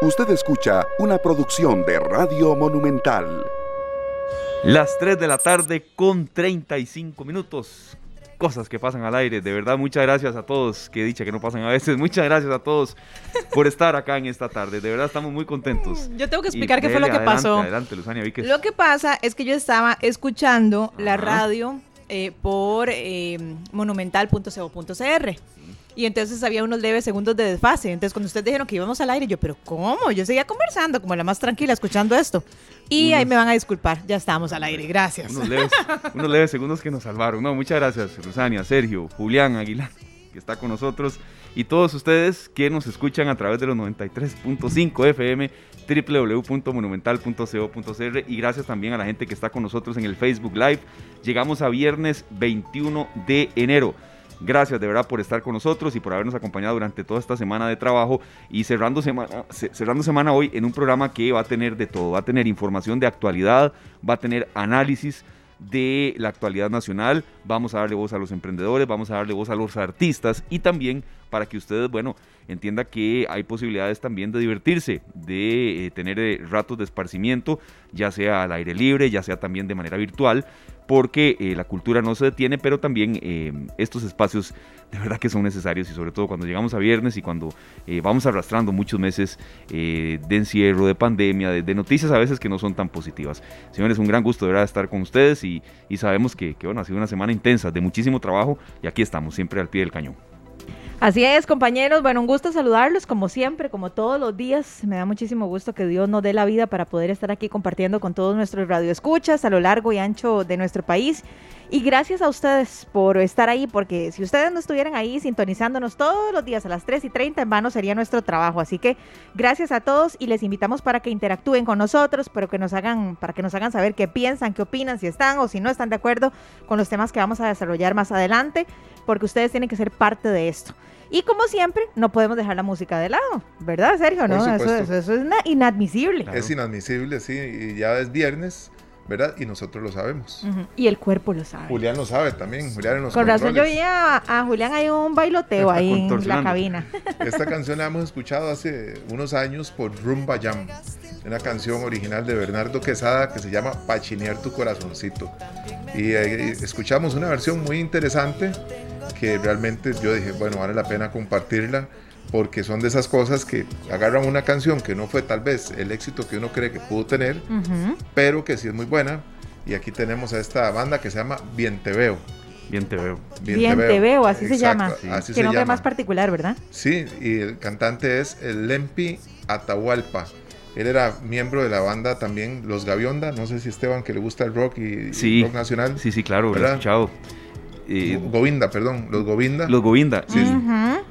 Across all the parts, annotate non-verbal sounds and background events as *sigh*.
Usted escucha una producción de Radio Monumental. Las 3 de la tarde con 35 minutos. Cosas que pasan al aire. De verdad, muchas gracias a todos. Que dicha que no pasan a veces. *laughs* Muchas gracias a todos por estar acá en esta tarde. De verdad, estamos muy contentos. Yo tengo que explicar qué fue lo que pasó. Adelante, Luzania. Lo que pasa es que yo estaba escuchando la radio eh, por eh, monumental.co.cr. Y entonces había unos leves segundos de desfase. Entonces cuando ustedes dijeron que íbamos al aire, yo, pero ¿cómo? Yo seguía conversando como la más tranquila, escuchando esto. Y ahí me van a disculpar, ya estamos al aire, gracias. *laughs* Unos leves, segundos que nos salvaron. No, muchas gracias, Rosania, Sergio, Julián, Aguilar, que está con nosotros. Y todos ustedes que nos escuchan a través de los 93.5 FM, www.monumental.co.cr y gracias también a la gente que está con nosotros en el Facebook Live. Llegamos a viernes 21 de enero. Gracias de verdad por estar con nosotros y por habernos acompañado durante toda esta semana de trabajo y cerrando semana, cerrando semana hoy en un programa que va a tener de todo, va a tener información de actualidad, va a tener análisis de la actualidad nacional, vamos a darle voz a los emprendedores, vamos a darle voz a los artistas y también para que ustedes, bueno, entienda que hay posibilidades también de divertirse, de eh, tener eh, ratos de esparcimiento, ya sea al aire libre, ya sea también de manera virtual, porque eh, la cultura no se detiene, pero también estos espacios de verdad que son necesarios y sobre todo cuando llegamos a viernes y cuando vamos arrastrando muchos meses de encierro, de pandemia, de, noticias a veces que no son tan positivas. Señores, un gran gusto de verdad estar con ustedes y, sabemos que, que bueno, ha sido una semana intensa, de muchísimo trabajo y aquí estamos siempre al pie del cañón. Así es, compañeros. Bueno, un gusto saludarlos como siempre, como todos los días. Me da muchísimo gusto que Dios nos dé la vida para poder estar aquí compartiendo con todos nuestros radioescuchas a lo largo y ancho de nuestro país. Y gracias a ustedes por estar ahí, porque si ustedes no estuvieran ahí sintonizándonos todos los días a las 3 y 30, en vano sería nuestro trabajo. Así que gracias a todos y les invitamos para que interactúen con nosotros, pero que nos hagan, para que nos hagan saber qué piensan, qué opinan, si están o si no están de acuerdo con los temas que vamos a desarrollar más adelante, porque ustedes tienen que ser parte de esto. Y como siempre, no podemos dejar la música de lado, ¿verdad, Sergio? No, eso, es inadmisible. Es inadmisible, sí, y ya es viernes. ¿Verdad? Y nosotros lo sabemos. Y el cuerpo lo sabe. Julián lo sabe también, Julián en Con razón yo vi a, Julián hay un bailoteo ahí en la cabina. Esta *laughs* canción la hemos escuchado hace unos años por Rumba Jam, una canción original de Bernardo Quesada que se llama Pachinear tu corazoncito. Y eh, escuchamos una versión muy interesante que realmente yo dije, bueno, vale la pena compartirla porque son de esas cosas que agarran una canción que no fue tal vez el éxito que uno cree que pudo tener, pero que sí es muy buena. Y aquí tenemos a esta banda que se llama Bien Te Veo. Bien Te Veo. Bien, Te Veo, así se llama. Así que nombre más particular, ¿verdad? Sí, y el cantante es el Lempi Atahualpa. Él era miembro de la banda también Los Gavionda. No sé si Esteban, que le gusta el rock y, rock nacional. Sí, sí, claro, lo he escuchado. Govinda, perdón, los Govinda. Los Govinda, sí.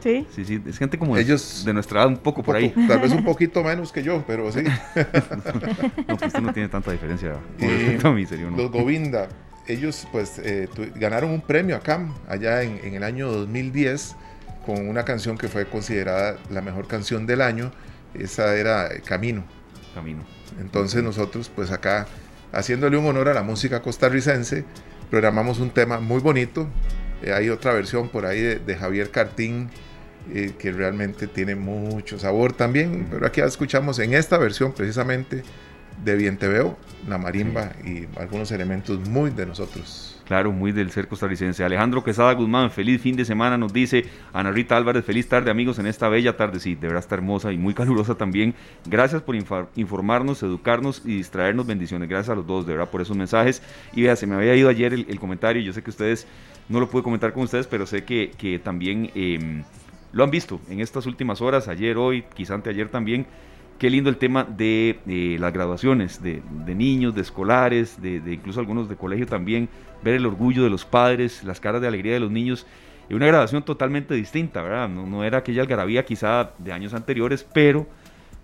sí. sí. sí, es gente como Ellos, de nuestra edad, un poco, por ahí. Tal vez un *laughs* poquito menos que yo, pero sí. *laughs* no, pues usted no tiene tanta diferencia a mí, serio, Los Govinda, ellos pues eh, ganaron un premio acá, allá en, en el año 2010, con una canción que fue considerada la mejor canción del año. Esa era Camino. Camino. Entonces nosotros pues acá, haciéndole un honor a la música costarricense, programamos un tema muy bonito. Eh, hay otra versión por ahí de, Javier Cartín eh, que realmente tiene mucho sabor también, pero aquí escuchamos en esta versión precisamente de Bien Te Veo, la marimba y algunos elementos muy de nosotros. Claro, muy del ser costarricense. Alejandro Quesada Guzmán, feliz fin de semana, nos dice Ana Rita Álvarez, feliz tarde amigos en esta bella tarde, sí, de verdad está hermosa y muy calurosa también. Gracias por informarnos, educarnos y distraernos, bendiciones. Gracias a los dos, de verdad, por esos mensajes. Y vea, se me había ido ayer el, comentario, yo sé que ustedes, no lo pude comentar con ustedes, pero sé que, que también em, lo han visto en estas últimas horas, ayer, hoy, quizá anteayer también Qué lindo el tema de eh, las graduaciones de, niños, de escolares, de, incluso algunos de colegio también, ver el orgullo de los padres, las caras de alegría de los niños. Y una graduación totalmente distinta, ¿verdad? No, no era aquella algarabía quizá de años anteriores, pero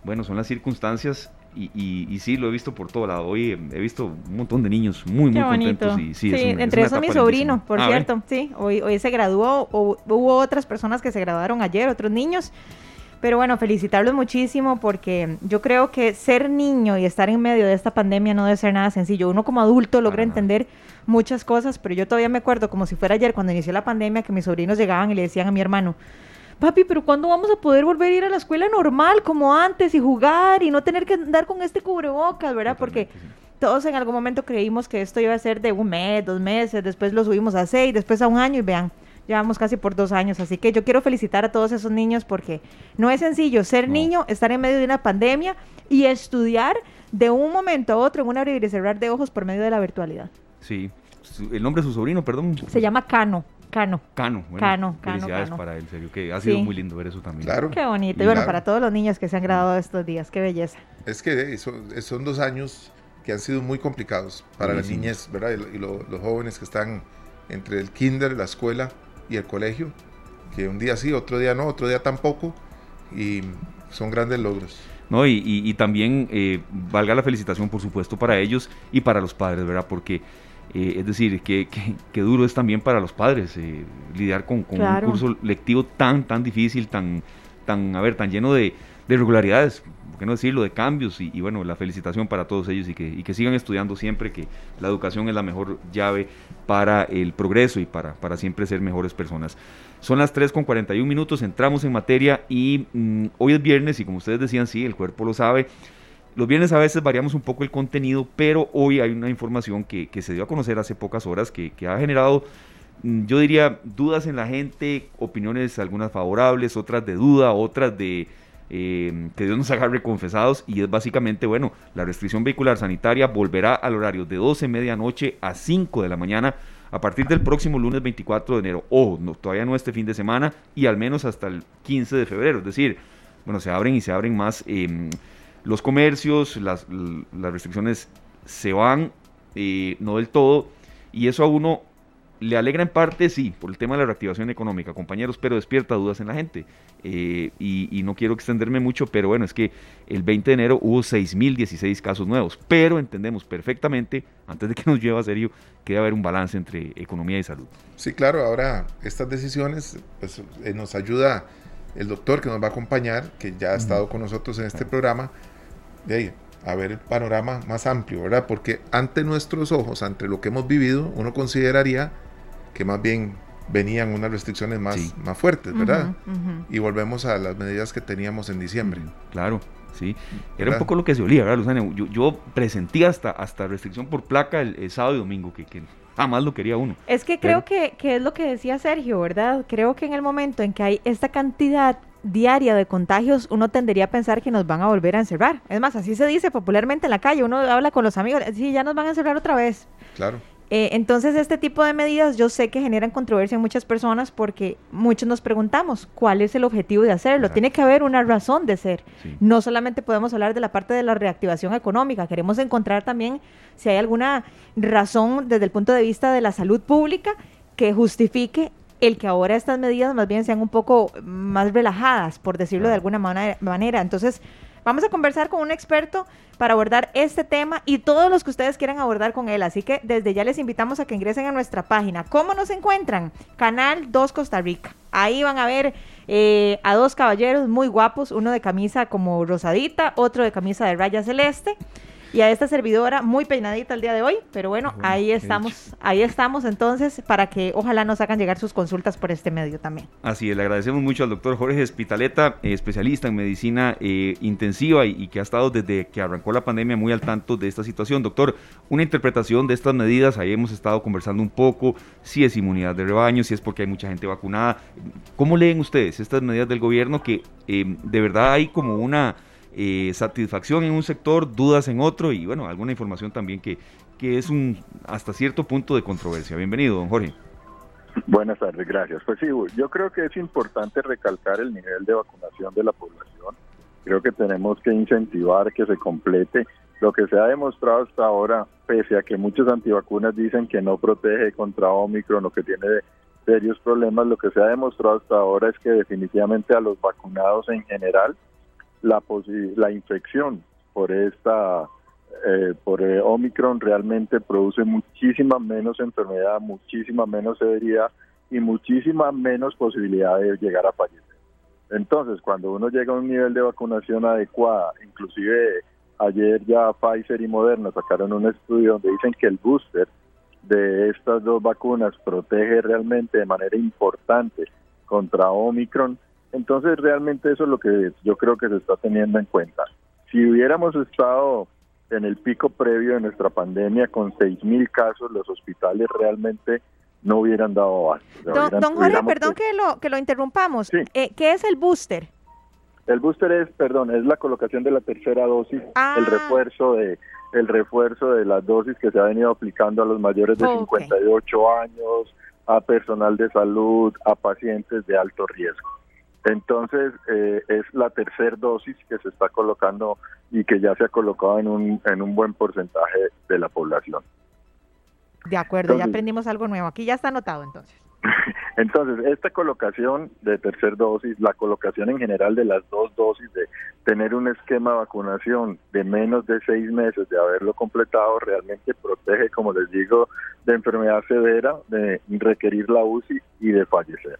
bueno, son las circunstancias y, y, sí, lo he visto por todo lado. Hoy he visto un montón de niños muy, muy contentos. Y, sí, entre eso mi sobrino, por ah, cierto. Sí, hoy, hoy se graduó, o, hubo otras personas que se graduaron ayer, otros niños. Pero bueno, felicitarlos muchísimo porque yo creo que ser niño y estar en medio de esta pandemia no debe ser nada sencillo. Uno como adulto logra entender muchas cosas, pero yo todavía me acuerdo como si fuera ayer cuando inició la pandemia que mis sobrinos llegaban y le decían a mi hermano, papi, pero ¿cuándo vamos a poder volver a ir a la escuela normal como antes y jugar y no tener que andar con este cubrebocas, ¿verdad? Porque todos en algún momento creímos que esto iba a ser de un mes, dos meses, después lo subimos a seis, después a un año y vean, llevamos casi por dos años. Así que yo quiero felicitar a todos esos niños porque no es sencillo ser niño, estar en medio de una pandemia y estudiar de un momento a otro en un abrir y cerrar de ojos por medio de la virtualidad. Sí, el nombre de su sobrino, perdón. Se llama Cano. Cano. Cano, bueno, Cano, felicidades para él, serio, que ha sido muy lindo ver eso también. Claro. Qué bonito. Y bueno, para todos los niños que se han graduado estos días, qué belleza. Es que son dos años que han sido muy complicados para las niñas, ¿verdad? Y, los jóvenes que están entre el kinder, la escuela y el colegio, que un día sí, otro día no, otro día tampoco, y son grandes logros. No, y, también eh, valga la felicitación, por supuesto, para ellos y para los padres, ¿verdad? Porque, eh, es decir, que, que, duro es también para los padres eh, lidiar con, un curso lectivo tan, tan difícil, tan, tan, a ver, tan lleno de, de irregularidades no decirlo?, de cambios y, bueno, la felicitación para todos ellos y que, y que, sigan estudiando siempre, que la educación es la mejor llave para el progreso y para, para siempre ser mejores personas. Son las 3 con 41 minutos, entramos en materia y mm, hoy es viernes y como ustedes decían, sí, el cuerpo lo sabe. Los viernes a veces variamos un poco el contenido, pero hoy hay una información que, que se dio a conocer hace pocas horas que, que ha generado mm, yo diría, dudas en la gente, opiniones algunas favorables, otras de duda, otras de, eh, que Dios nos agarre confesados y es básicamente, bueno, la restricción vehicular sanitaria volverá al horario de 12 medianoche a 5 de la mañana a partir del próximo lunes 24 de enero, o no, todavía no este fin de semana y al menos hasta el 15 de febrero, es decir, bueno, se abren y se abren más em, los comercios, las, las, restricciones se van, eh, no del todo, y eso a uno le alegra en parte, sí, por el tema de la reactivación económica, compañeros, pero despierta dudas en la gente. Eh, y, no quiero extenderme mucho, pero bueno, es que el 20 de enero hubo 6.016 casos nuevos, pero entendemos perfectamente, antes de que nos lleve a serio, que debe haber un balance entre economía y salud. Sí, claro, ahora estas decisiones pues, eh, nos ayuda el doctor que nos va a acompañar, que ya ha estado con nosotros en este programa, de ahí, a ver el panorama más amplio, ¿verdad? Porque ante nuestros ojos, ante lo que hemos vivido, uno consideraría que más bien venían unas restricciones más, más fuertes, ¿verdad? Y volvemos a las medidas que teníamos en diciembre. Claro, sí. Era un poco lo que se olía, ¿verdad, Luzana? Yo, yo presentí hasta, hasta restricción por placa el, sábado y domingo, que, que, jamás lo quería uno. Es que creo que, que es lo que decía Sergio, ¿verdad? Creo que en el momento en que hay esta cantidad diaria de contagios, uno tendería a pensar que nos van a volver a encerrar. Es más, así se dice popularmente en la calle, uno habla con los amigos, sí, ya nos van a encerrar otra vez. Claro. Eh, entonces, este tipo de medidas yo sé que generan controversia en muchas personas porque muchos nos preguntamos cuál es el objetivo de hacerlo. Tiene que haber una razón de ser. No solamente podemos hablar de la parte de la reactivación económica, queremos encontrar también si hay alguna razón desde el punto de vista de la salud pública que justifique el que ahora estas medidas más bien sean un poco más relajadas, por decirlo de alguna manera. Entonces, Vamos a conversar con un experto para abordar este tema y todos los que ustedes quieran abordar con él. Así que desde ya les invitamos a que ingresen a nuestra página. ¿Cómo nos encuentran? Canal 2 Costa Rica. Ahí van a ver eh, a dos caballeros muy guapos, uno de camisa como rosadita, otro de camisa de raya celeste y a esta servidora muy peinadita el día de hoy, pero bueno, ahí estamos, ahí estamos entonces para que ojalá nos hagan llegar sus consultas por este medio también. Así es, le agradecemos mucho al doctor Jorge Espitaleta, eh, especialista en medicina eh, intensiva y, que ha estado desde que arrancó la pandemia muy al tanto de esta situación. Doctor, una interpretación de estas medidas, ahí hemos estado conversando un poco, si es inmunidad de rebaño, si es porque hay mucha gente vacunada. ¿Cómo leen ustedes estas medidas del gobierno que eh, de verdad hay como una eh, satisfacción en un sector, dudas en otro y bueno, alguna información también que, que es un hasta cierto punto de controversia. Bienvenido, don Jorge. Buenas tardes, gracias. Pues sí, yo creo que es importante recalcar el nivel de vacunación de la población. Creo que tenemos que incentivar que se complete lo que se ha demostrado hasta ahora, pese a que muchos antivacunas dicen que no protege contra Omicron o que tiene serios problemas, lo que se ha demostrado hasta ahora es que definitivamente a los vacunados en general la, la infección por esta eh, por eh, Omicron realmente produce muchísima menos enfermedad, muchísima menos severidad y muchísima menos posibilidad de llegar a fallecer. Entonces, cuando uno llega a un nivel de vacunación adecuada, inclusive ayer ya Pfizer y Moderna sacaron un estudio donde dicen que el booster de estas dos vacunas protege realmente de manera importante contra Omicron, Entonces realmente eso es lo que yo creo que se está teniendo en cuenta. Si hubiéramos estado en el pico previo de nuestra pandemia con 6.000 casos, los hospitales realmente no hubieran dado abasto. Don, don Jorge, perdón que lo, que lo interrumpamos. Eh, ¿Qué es el booster? El booster es, perdón, es la colocación de la tercera dosis, ah. el refuerzo de el refuerzo de las dosis que se ha venido aplicando a los mayores de 58 años, a personal de salud, a pacientes de alto riesgo. Entonces, eh, es la tercera dosis que se está colocando y que ya se ha colocado en un, en un buen porcentaje de la población. De acuerdo, ya aprendimos algo nuevo. Aquí ya está anotado entonces. *laughs* Entonces, esta colocación de tercer dosis, la colocación en general de las dos dosis, de tener un esquema de vacunación de menos de seis meses de haberlo completado, realmente protege, como les digo, de enfermedad severa, de requerir la UCI y de fallecer.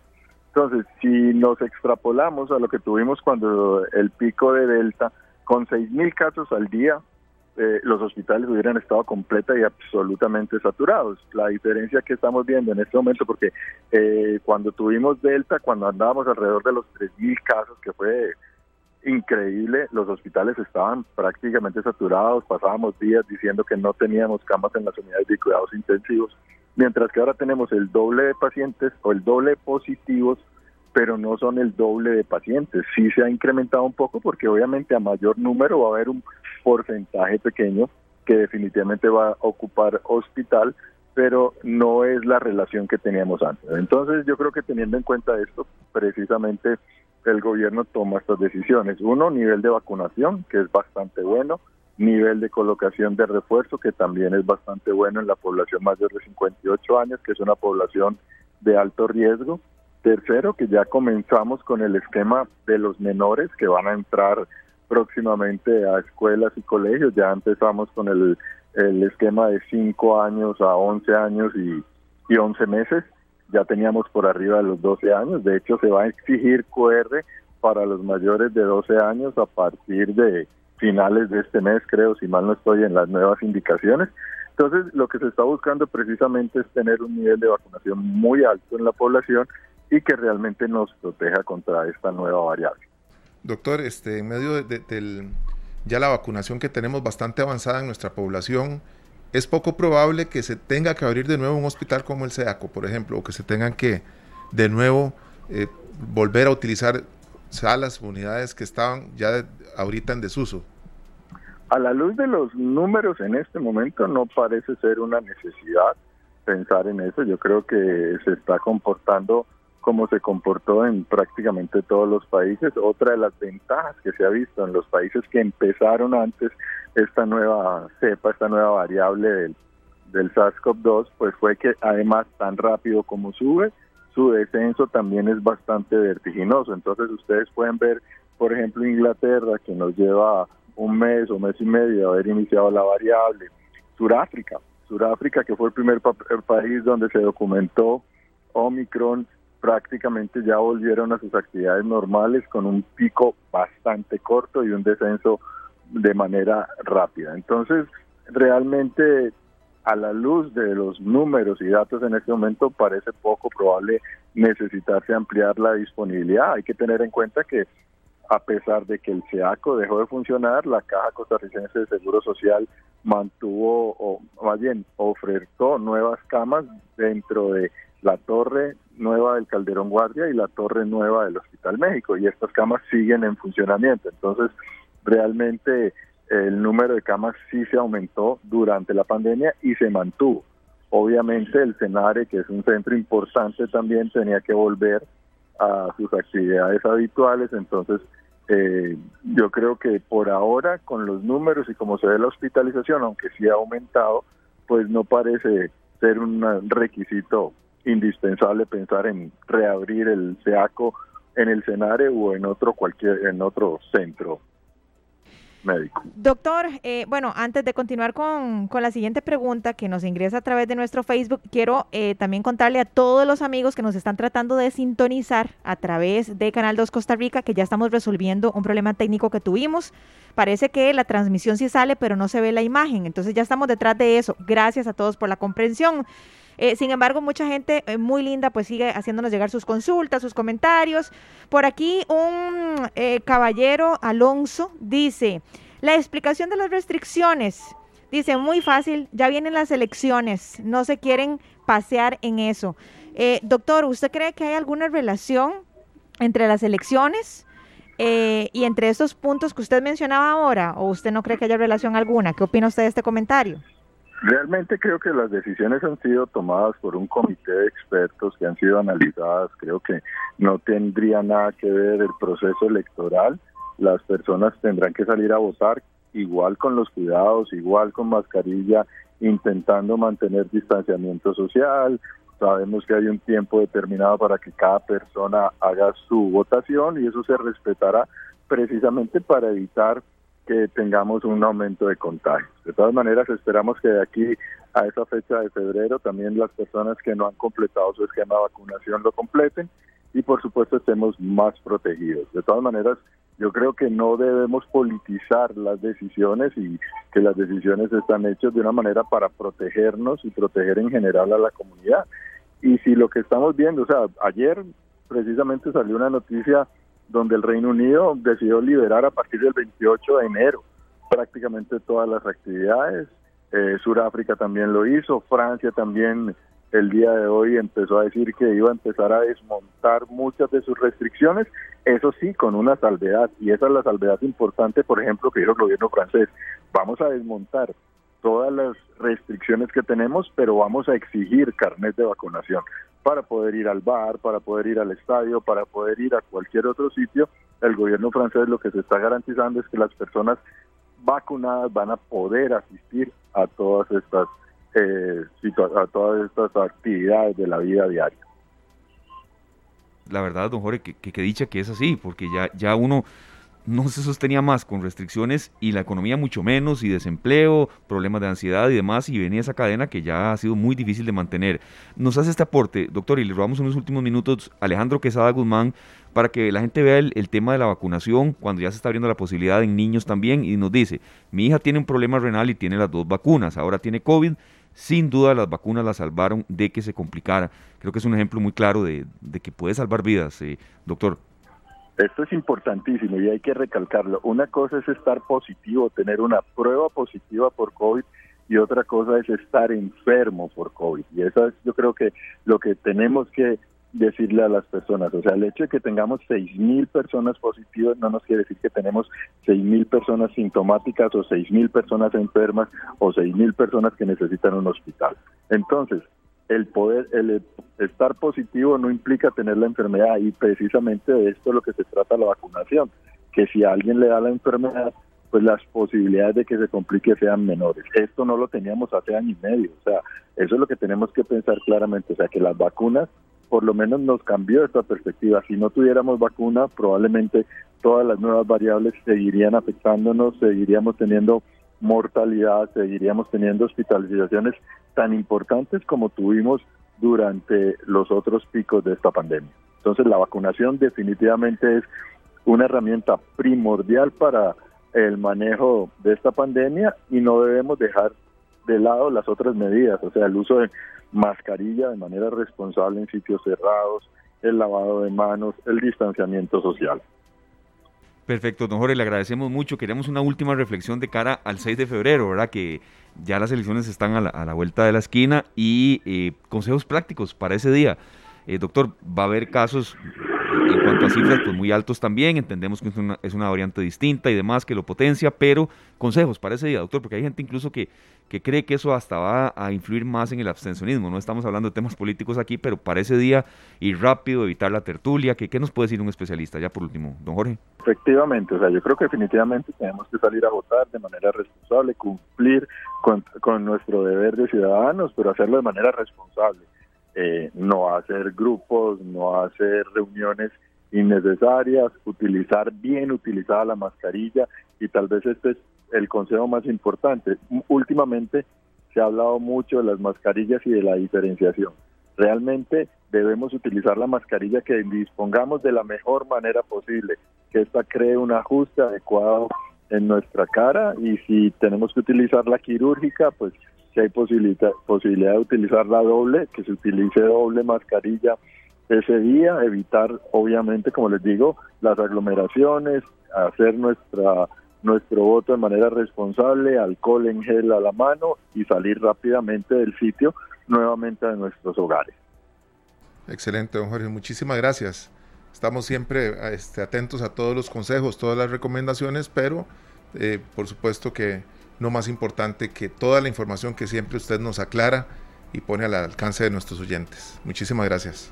Entonces, si nos extrapolamos a lo que tuvimos cuando el pico de Delta, con seis mil casos al día, eh, los hospitales hubieran estado completa y absolutamente saturados. La diferencia que estamos viendo en este momento, porque eh, cuando tuvimos Delta, cuando andábamos alrededor de los 3.000 casos, que fue increíble, los hospitales estaban prácticamente saturados, pasábamos días diciendo que no teníamos camas en las unidades de cuidados intensivos, mientras que ahora tenemos el doble de pacientes o el doble de positivos pero no son el doble de pacientes. Sí se ha incrementado un poco porque obviamente a mayor número va a haber un porcentaje pequeño que definitivamente va a ocupar hospital, pero no es la relación que teníamos antes. Entonces yo creo que teniendo en cuenta esto, precisamente el gobierno toma estas decisiones. Uno, nivel de vacunación, que es bastante bueno, nivel de colocación de refuerzo, que también es bastante bueno en la población mayor de 58 años, que es una población de alto riesgo, Tercero, que ya comenzamos con el esquema de los menores que van a entrar próximamente a escuelas y colegios. Ya empezamos con el, esquema de 5 años a 11 años y, y 11 meses. Ya teníamos por arriba de los 12 años. De hecho, se va a exigir QR para los mayores de 12 años a partir de finales de este mes, creo, si mal no estoy en las nuevas indicaciones. Entonces, lo que se está buscando precisamente es tener un nivel de vacunación muy alto en la población y que realmente nos proteja contra esta nueva variable. Doctor, este, en medio de, ya la vacunación que tenemos bastante avanzada en nuestra población, es poco probable que se tenga que abrir de nuevo un hospital como el SEACO, por ejemplo, o que se tengan que de nuevo eh, volver a utilizar salas, unidades que estaban ya ahorita en desuso. A la luz de los números en este momento no parece ser una necesidad pensar en eso. Yo creo que se está comportando como se comportó en prácticamente todos los países. Otra de las ventajas que se ha visto en los países que empezaron antes esta nueva cepa, esta nueva variable del, del SARS-CoV-2, pues fue que además tan rápido como sube, su descenso también es bastante vertiginoso. Entonces ustedes pueden ver, por ejemplo, Inglaterra, que nos lleva un mes o mes y medio de haber iniciado la variable. Suráfrica, Suráfrica, que fue el primer país donde se documentó Omicron prácticamente ya volvieron a sus actividades normales con un pico bastante corto y un descenso de manera rápida. Entonces, realmente a la luz de los números y datos en este momento parece poco probable necesitarse ampliar la disponibilidad. Hay que tener en cuenta que a pesar de que el SEACO dejó de funcionar, la Caja Costarricense de Seguro Social mantuvo, o más bien, ofertó nuevas camas dentro de la torre nueva del Calderón Guardia y la torre nueva del Hospital México y estas camas siguen en funcionamiento. Entonces, realmente el número de camas sí se aumentó durante la pandemia y se mantuvo. Obviamente el CENARE, que es un centro importante también, tenía que volver a sus actividades habituales, entonces eh, yo creo que por ahora, con los números y como se ve la hospitalización, aunque sí ha aumentado, pues no parece ser un requisito indispensable pensar en reabrir el SEACO en el CENARE o en otro cualquier en otro centro Doctor, eh, bueno, antes de continuar con, con, la siguiente pregunta que nos ingresa a través de nuestro Facebook, quiero eh, también contarle a todos los amigos que nos están tratando de sintonizar a través de Canal 2 Costa Rica que ya estamos resolviendo un problema técnico que tuvimos. Parece que la transmisión sí sale, pero no se ve la imagen. Entonces ya estamos detrás de eso. Gracias a todos por la comprensión. Eh, sin embargo, mucha gente eh, muy linda pues sigue haciéndonos llegar sus consultas, sus comentarios. Por aquí un eh, caballero Alonso dice, la explicación de las restricciones, dice, muy fácil, ya vienen las elecciones, no se quieren pasear en eso. doctor, ¿usted cree que hay alguna relación entre las elecciones? y entre estos puntos que usted mencionaba ahora, o usted no cree que haya relación alguna, ¿qué opina usted de este comentario? Realmente creo que las decisiones han sido tomadas por un comité de expertos que han sido analizadas. Creo que no tendría nada que ver el proceso electoral. Las personas tendrán que salir a votar igual con los cuidados, igual con mascarilla, intentando mantener distanciamiento social. Sabemos que hay un tiempo determinado para que cada persona haga su votación y eso se respetará precisamente para evitar que tengamos un aumento de contagios. De todas maneras, esperamos que de aquí a esa fecha de febrero también las personas que no han completado su esquema de vacunación lo completen y por supuesto estemos más protegidos. De todas maneras, yo creo que no debemos politizar las decisiones y que las decisiones están hechas de una manera para protegernos y proteger en general a la comunidad. Y si lo que estamos viendo, o sea, ayer precisamente salió una noticia donde el Reino Unido decidió liberar a partir del 28 de enero prácticamente todas las actividades. Eh, Sudáfrica también lo hizo, Francia también el día de hoy empezó a decir que iba a empezar a desmontar muchas de sus restricciones, eso sí, con una salvedad, y esa es la salvedad importante, por ejemplo, que dijo el gobierno francés, vamos a desmontar todas las restricciones que tenemos, pero vamos a exigir carnet de vacunación para poder ir al bar, para poder ir al estadio, para poder ir a cualquier otro sitio. El gobierno francés lo que se está garantizando es que las personas vacunadas van a poder asistir a todas estas eh, a todas estas actividades de la vida diaria. La verdad, don Jorge, que, que, dicha que es así, porque ya, ya uno no se sostenía más con restricciones y la economía mucho menos y desempleo, problemas de ansiedad y demás y venía esa cadena que ya ha sido muy difícil de mantener. Nos hace este aporte, doctor, y le robamos unos últimos minutos Alejandro Quesada Guzmán para que la gente vea el, tema de la vacunación cuando ya se está abriendo la posibilidad en niños también y nos dice, mi hija tiene un problema renal y tiene las dos vacunas, ahora tiene COVID, sin duda las vacunas la salvaron de que se complicara. Creo que es un ejemplo muy claro de, que puede salvar vidas, eh, doctor. Esto es importantísimo y hay que recalcarlo. Una cosa es estar positivo, tener una prueba positiva por COVID y otra cosa es estar enfermo por COVID. Y eso es yo creo que lo que tenemos que decirle a las personas. O sea, el hecho de que tengamos 6.000 personas positivas no nos quiere decir que tenemos 6.000 personas sintomáticas o 6.000 personas enfermas o 6.000 personas que necesitan un hospital. Entonces, el poder, el estar positivo no implica tener la enfermedad y precisamente de esto es lo que se trata la vacunación, que si a alguien le da la enfermedad, pues las posibilidades de que se complique sean menores. Esto no lo teníamos hace año y medio, o sea, eso es lo que tenemos que pensar claramente, o sea, que las vacunas por lo menos nos cambió esta perspectiva. Si no tuviéramos vacuna, probablemente todas las nuevas variables seguirían afectándonos, seguiríamos teniendo mortalidad, seguiríamos teniendo hospitalizaciones tan importantes como tuvimos durante los otros picos de esta pandemia. Entonces la vacunación definitivamente es una herramienta primordial para el manejo de esta pandemia y no debemos dejar de lado las otras medidas, o sea, el uso de mascarilla de manera responsable en sitios cerrados, el lavado de manos, el distanciamiento social. Perfecto, don Jorge, le agradecemos mucho. Queremos una última reflexión de cara al 6 de febrero, ¿verdad? Que ya las elecciones están a la, vuelta de la esquina y eh, consejos prácticos para ese día. Eh, doctor, va a haber casos en cuanto a cifras pues muy altos también, entendemos que es una, es una variante distinta y demás que lo potencia, pero consejos para ese día, doctor, porque hay gente incluso que, que cree que eso hasta va a influir más en el abstencionismo. No estamos hablando de temas políticos aquí, pero para ese día ir rápido, evitar la tertulia. ¿Qué, qué nos puede decir un especialista? Ya por último, don Jorge. Efectivamente, o sea, yo creo que definitivamente tenemos que salir a votar de manera responsable, cumplir con nuestro deber de ciudadanos, pero hacerlo de manera responsable. Eh, no hacer grupos, no hacer reuniones innecesarias, utilizar bien utilizada la mascarilla y tal vez este es el consejo más importante. Últimamente se ha hablado mucho de las mascarillas y de la diferenciación. Realmente debemos utilizar la mascarilla que dispongamos de la mejor manera posible, que esta cree un ajuste adecuado en nuestra cara y si tenemos que utilizar la quirúrgica, pues si hay posibilidad, de utilizar la doble, que se utilice doble mascarilla ese día, evitar obviamente, como les digo, las aglomeraciones, hacer nuestra nuestro voto de manera responsable, alcohol en gel a la mano y salir rápidamente del sitio nuevamente a nuestros hogares. Excelente, don Jorge. Muchísimas gracias. Estamos siempre este, atentos a todos los consejos, todas las recomendaciones, pero eh, por supuesto que no más importante que toda la información que siempre usted nos aclara y pone al alcance de nuestros oyentes. Muchísimas gracias.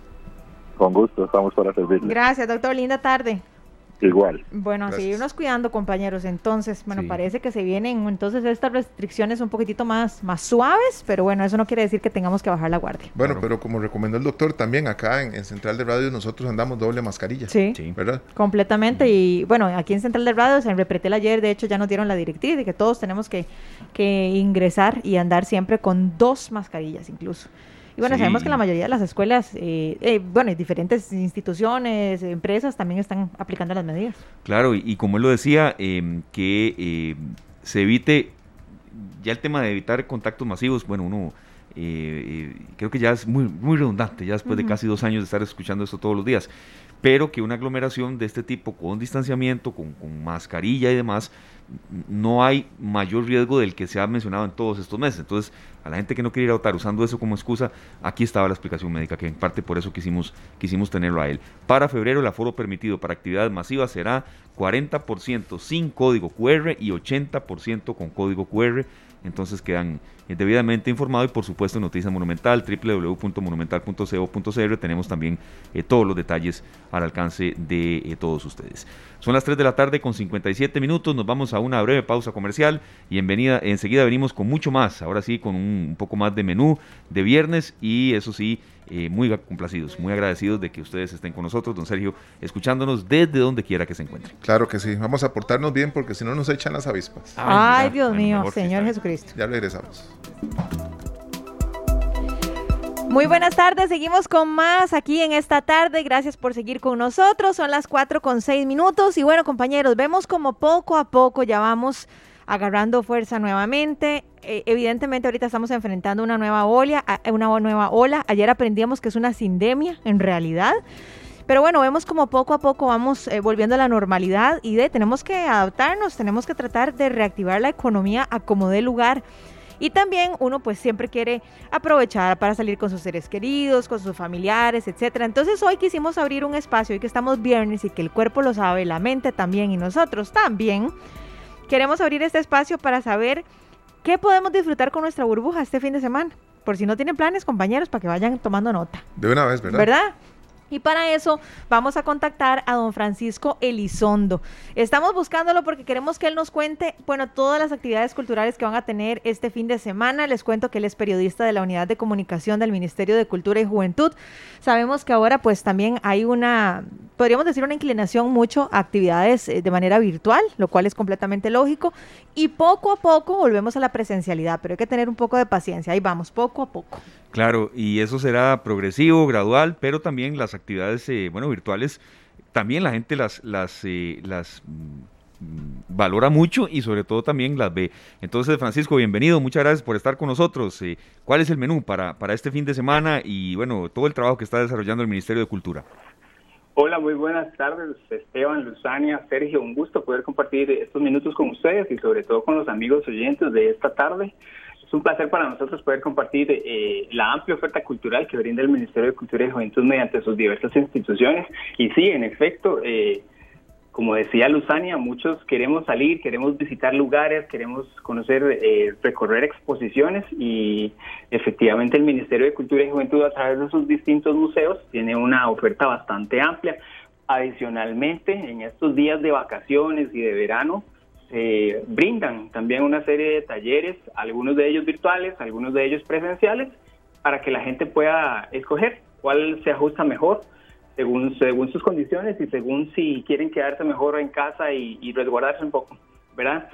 Con gusto, estamos para servirle. Gracias, doctor. Linda tarde. Igual. Bueno, a seguirnos cuidando, compañeros. Entonces, bueno, parece que se vienen entonces estas restricciones un poquitito más, más suaves, pero bueno, eso no quiere decir que tengamos que bajar la guardia. Bueno, pero como recomendó el doctor, también acá en, Central de Radio nosotros andamos doble mascarilla. Sí, ¿verdad? Completamente. Y bueno, aquí en Central de Radio, en Repretel ayer, de hecho, ya nos dieron la directriz de que todos tenemos que, que ingresar y andar siempre con dos mascarillas incluso. Y bueno, sabemos que la mayoría de las escuelas, eh, eh, bueno, diferentes instituciones, empresas también están aplicando las medidas. Claro, y, como él lo decía, em, que eh, se evite, ya el tema de evitar contactos masivos, bueno, uno... creo que ya es muy, muy redundante, ya después de casi dos años de estar escuchando esto todos los días, pero que una aglomeración de este tipo con distanciamiento, con, con mascarilla y demás, no hay mayor riesgo del que se ha mencionado en todos estos meses. Entonces, a la gente que no quiere ir a votar usando eso como excusa, aquí estaba la explicación médica, que en parte por eso quisimos, quisimos tenerlo a él. Para febrero, el aforo permitido para actividades masivas será 40% sin código QR y 80% con código QR. Entonces quedan eh, debidamente informados y por supuesto en Noticia Monumental, www.monumental.co.cr tenemos también eh, todos los detalles al alcance de eh, todos ustedes. Son las 3 de la tarde con 57 minutos, nos vamos a una breve pausa comercial y enseguida venimos con mucho más, ahora sí con un, poco más de menú de viernes y eso sí, eh, muy complacidos, muy agradecidos de que ustedes estén con nosotros, don Sergio, escuchándonos desde donde quiera que se encuentren. Claro que sí, vamos a portarnos bien porque si no nos echan las avispas. Ay, Dios mío, Señor Jesucristo. Ya regresamos. Muy buenas tardes, seguimos con más aquí en esta tarde. Gracias por seguir con nosotros. Son las 4 con 6 minutos. Y bueno, compañeros, vemos como poco a poco ya vamos agarrando fuerza nuevamente. Eh, evidentemente ahorita estamos enfrentando una nueva ola, una nueva ola. Ayer aprendíamos que es una sindemia en realidad. Pero bueno, vemos como poco a poco vamos eh, volviendo a la normalidad y de tenemos que adaptarnos, tenemos que tratar de reactivar la economía a como dé lugar. Y también uno pues siempre quiere aprovechar para salir con sus seres queridos, con sus familiares, etcétera. Entonces hoy quisimos abrir un espacio, hoy que estamos viernes y que el cuerpo lo sabe, la mente también y nosotros también. Queremos abrir este espacio para saber qué podemos disfrutar con nuestra burbuja este fin de semana. Por si no tienen planes, compañeros, para que vayan tomando nota. De una vez, ¿verdad? ¿Verdad? Y para eso vamos a contactar a don Francisco Elizondo. Estamos buscándolo porque queremos que él nos cuente, bueno, todas las actividades culturales que van a tener este fin de semana. Les cuento que él es periodista de la Unidad de Comunicación del Ministerio de Cultura y Juventud. Sabemos que ahora pues también hay una, podríamos decir una inclinación mucho a actividades eh, de manera virtual, lo cual es completamente lógico. Y poco a poco volvemos a la presencialidad, pero hay que tener un poco de paciencia. Ahí vamos, poco a poco. Claro, y eso será progresivo, gradual, pero también las actividades, eh, bueno, virtuales, también la gente las, las, eh, las mm, valora mucho y sobre todo también las ve. Entonces, Francisco, bienvenido, muchas gracias por estar con nosotros. Eh, ¿Cuál es el menú para, para este fin de semana y, bueno, todo el trabajo que está desarrollando el Ministerio de Cultura? Hola, muy buenas tardes, Esteban, Luzania, Sergio, un gusto poder compartir estos minutos con ustedes y sobre todo con los amigos oyentes de esta tarde. Es un placer para nosotros poder compartir eh, la amplia oferta cultural que brinda el Ministerio de Cultura y Juventud mediante sus diversas instituciones. Y sí, en efecto, eh, como decía Luzania, muchos queremos salir, queremos visitar lugares, queremos conocer, eh, recorrer exposiciones y efectivamente el Ministerio de Cultura y Juventud a través de sus distintos museos tiene una oferta bastante amplia. Adicionalmente, en estos días de vacaciones y de verano, eh, brindan también una serie de talleres, algunos de ellos virtuales, algunos de ellos presenciales, para que la gente pueda escoger cuál se ajusta mejor según, según sus condiciones y según si quieren quedarse mejor en casa y, resguardarse un poco, ¿verdad?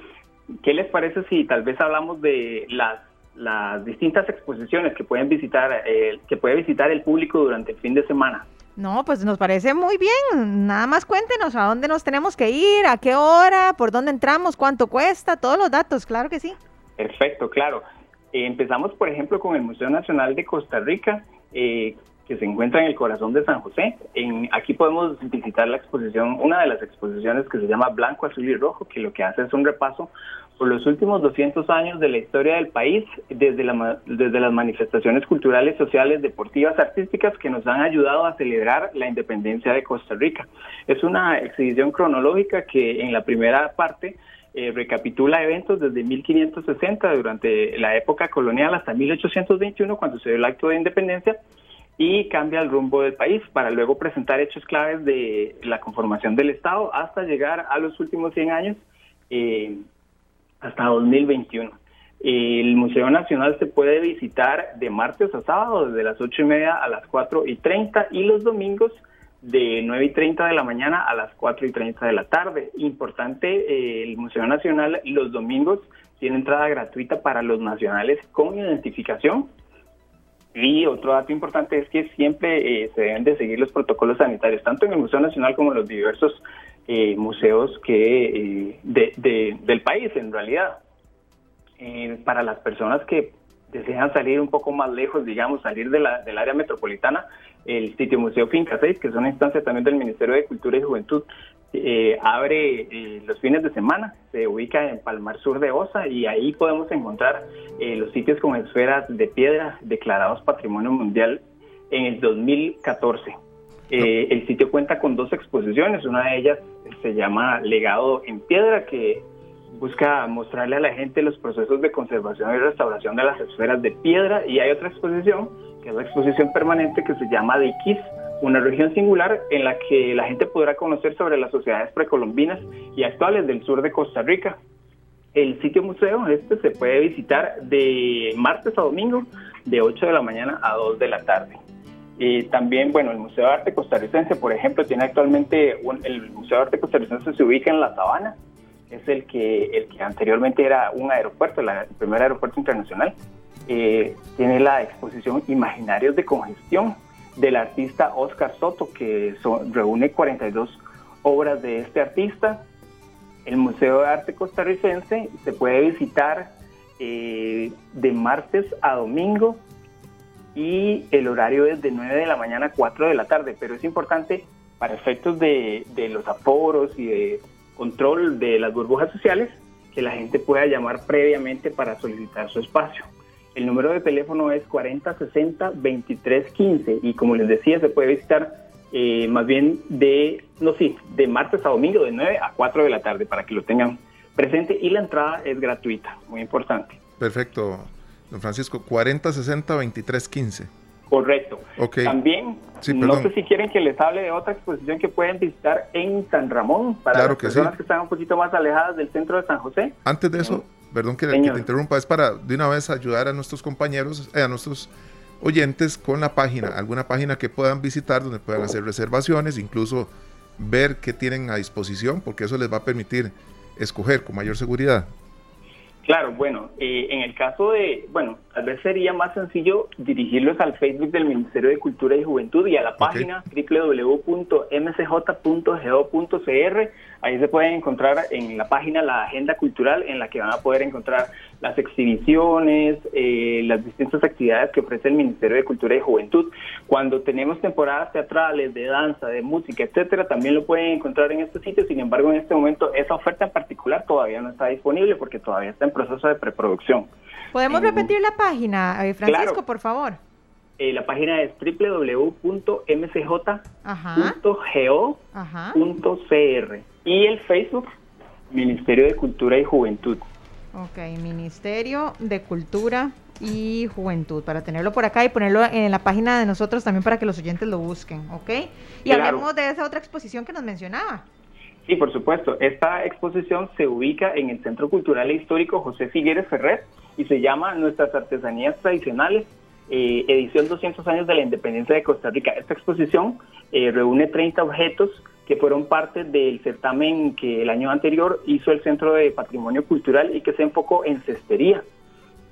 ¿Qué les parece si tal vez hablamos de las, las distintas exposiciones que pueden visitar, eh, que puede visitar el público durante el fin de semana? No, pues nos parece muy bien. Nada más cuéntenos a dónde nos tenemos que ir, a qué hora, por dónde entramos, cuánto cuesta, todos los datos, claro que sí. Perfecto, claro. Empezamos, por ejemplo, con el Museo Nacional de Costa Rica, eh, que se encuentra en el corazón de San José. En, aquí podemos visitar la exposición, una de las exposiciones que se llama Blanco, Azul y Rojo, que lo que hace es un repaso por los últimos 200 años de la historia del país, desde, la, desde las manifestaciones culturales, sociales, deportivas, artísticas que nos han ayudado a celebrar la independencia de Costa Rica. Es una exhibición cronológica que en la primera parte eh, recapitula eventos desde 1560, durante la época colonial, hasta 1821, cuando se dio el acto de independencia, y cambia el rumbo del país para luego presentar hechos claves de la conformación del Estado hasta llegar a los últimos 100 años, eh, hasta 2021. El Museo Nacional se puede visitar de martes a sábado, desde las 8 y media a las 4 y 30, y los domingos de 9 y 30 de la mañana a las 4 y 30 de la tarde. Importante, eh, el Museo Nacional los domingos tiene entrada gratuita para los nacionales con identificación y otro dato importante es que siempre eh, se deben de seguir los protocolos sanitarios, tanto en el Museo Nacional como en los diversos eh, museos que eh, del país, en realidad. para las personas que desean salir un poco más lejos, digamos, salir de la, del área metropolitana, el sitio Museo Finca 6, que es una instancia también del Ministerio de Cultura y Juventud, eh, abre eh, los fines de semana, se ubica en Palmar Sur de Osa y ahí podemos encontrar eh, los sitios con esferas de piedra declarados Patrimonio Mundial en el 2014. El sitio cuenta con dos exposiciones, una de ellas se llama Legado en Piedra, que busca mostrarle a la gente los procesos de conservación y restauración de las esferas de piedra y hay otra exposición, que es la exposición permanente que se llama De una región singular en la que la gente podrá conocer sobre las sociedades precolombinas y actuales del sur de Costa Rica. El sitio museo este se puede visitar de martes a domingo de 8 de la mañana a 2 de la tarde. Y también, bueno, el Museo de Arte Costarricense, por ejemplo, tiene actualmente, el Museo de Arte Costarricense se ubica en La Sabana, es el que, el que anteriormente era un aeropuerto, el primer aeropuerto internacional. Eh, tiene la exposición Imaginarios de Congestión, del artista Oscar Soto, que reúne 42 obras de este artista. El Museo de Arte Costarricense se puede visitar eh, de martes a domingo y el horario es de 9 de la mañana a 4 de la tarde, pero es importante para efectos de, de los aforos y de control de las burbujas sociales que la gente pueda llamar previamente para solicitar su espacio. El número de teléfono es 4060-2315 y como les decía, se puede visitar eh, más bien de, no sí, de martes a domingo de 9 a 4 de la tarde para que lo tengan presente y la entrada es gratuita, muy importante. Perfecto, don Francisco, 4060-2315. Correcto. También, no sé si quieren que les hable de otra exposición que pueden visitar en San Ramón para las personas que están un poquito más alejadas del centro de San José. Antes de eso, perdón que, te interrumpa, es para de una vez ayudar a nuestros compañeros, eh, a nuestros oyentes con la página, alguna página que puedan visitar donde puedan hacer reservaciones, incluso ver qué tienen a disposición, porque eso les va a permitir escoger con mayor seguridad. Claro, bueno, eh, en el caso de, bueno, tal vez sería más sencillo dirigirlos al Facebook del Ministerio de Cultura y Juventud y a la página www.mcj.go.cr Ahí se pueden encontrar en la página la agenda cultural en la que van a poder encontrar las exhibiciones, eh, las distintas actividades que ofrece el Ministerio de Cultura y Juventud. Cuando tenemos temporadas teatrales, de danza, de música, etcétera, también lo pueden encontrar en este sitio. Sin embargo, en este momento esa oferta en particular todavía no está disponible porque todavía está en proceso de preproducción. ¿Podemos repetir la página, eh, Francisco, por favor? Eh, la página es www.mcj.go.cr y el Facebook Ministerio de Cultura y Juventud. Ok, Ministerio de Cultura y Juventud, para tenerlo por acá y ponerlo en la página de nosotros también para que los oyentes lo busquen, ¿ok? Y hablemos de esa otra exposición que nos mencionaba. Sí, por supuesto. Esta exposición se ubica en el Centro Cultural e Histórico José Figueres Ferrer y se llama Nuestras Artesanías Tradicionales eh, edición 200 años de la independencia de Costa Rica. Esta exposición eh, reúne 30 objetos que fueron parte del certamen que el año anterior hizo el Centro de Patrimonio Cultural y que se enfocó en cestería.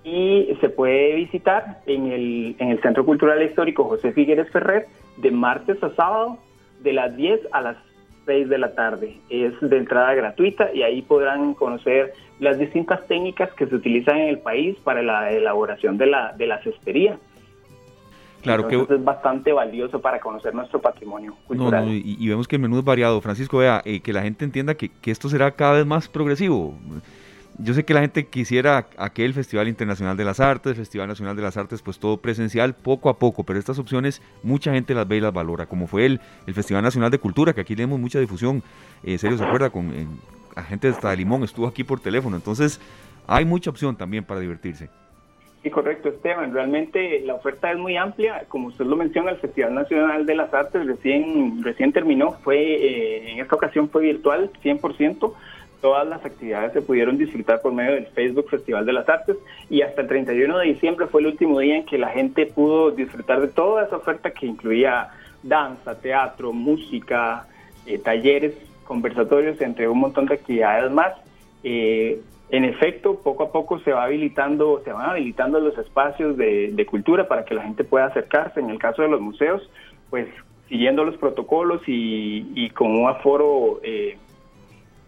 Y se puede visitar en el, en el Centro Cultural Histórico José Figueres Ferrer de martes a sábado de las 10 a las 6 de la tarde. Es de entrada gratuita y ahí podrán conocer las distintas técnicas que se utilizan en el país para la elaboración de la, de la cestería. Claro que es bastante valioso para conocer nuestro patrimonio cultural. y, vemos que el menú es variado. Francisco, vea, eh, que la gente entienda que, que, esto será cada vez más progresivo. Yo sé que la gente quisiera aquel Festival Internacional de las Artes, Festival Nacional de las Artes, pues todo presencial, poco a poco, pero estas opciones mucha gente las ve y las valora, como fue el, el Festival Nacional de Cultura, que aquí tenemos mucha difusión, eh, serio, ¿se acuerda? Con la gente de Limón estuvo aquí por teléfono, entonces hay mucha opción también para divertirse. Sí, correcto, Esteban. Realmente la oferta es muy amplia. Como usted lo menciona, el Festival Nacional de las Artes recién, recién terminó. Fue eh, En esta ocasión fue virtual, 100%. Todas las actividades se pudieron disfrutar por medio del Facebook Festival de las Artes y hasta el 31 de diciembre fue el último día en que la gente pudo disfrutar de toda esa oferta que incluía danza, teatro, música, eh, talleres, conversatorios, entre un montón de actividades más. Eh, en efecto, poco a poco se va habilitando, se van habilitando los espacios de, cultura para que la gente pueda acercarse. En el caso de los museos, pues siguiendo los protocolos y, con un aforo eh,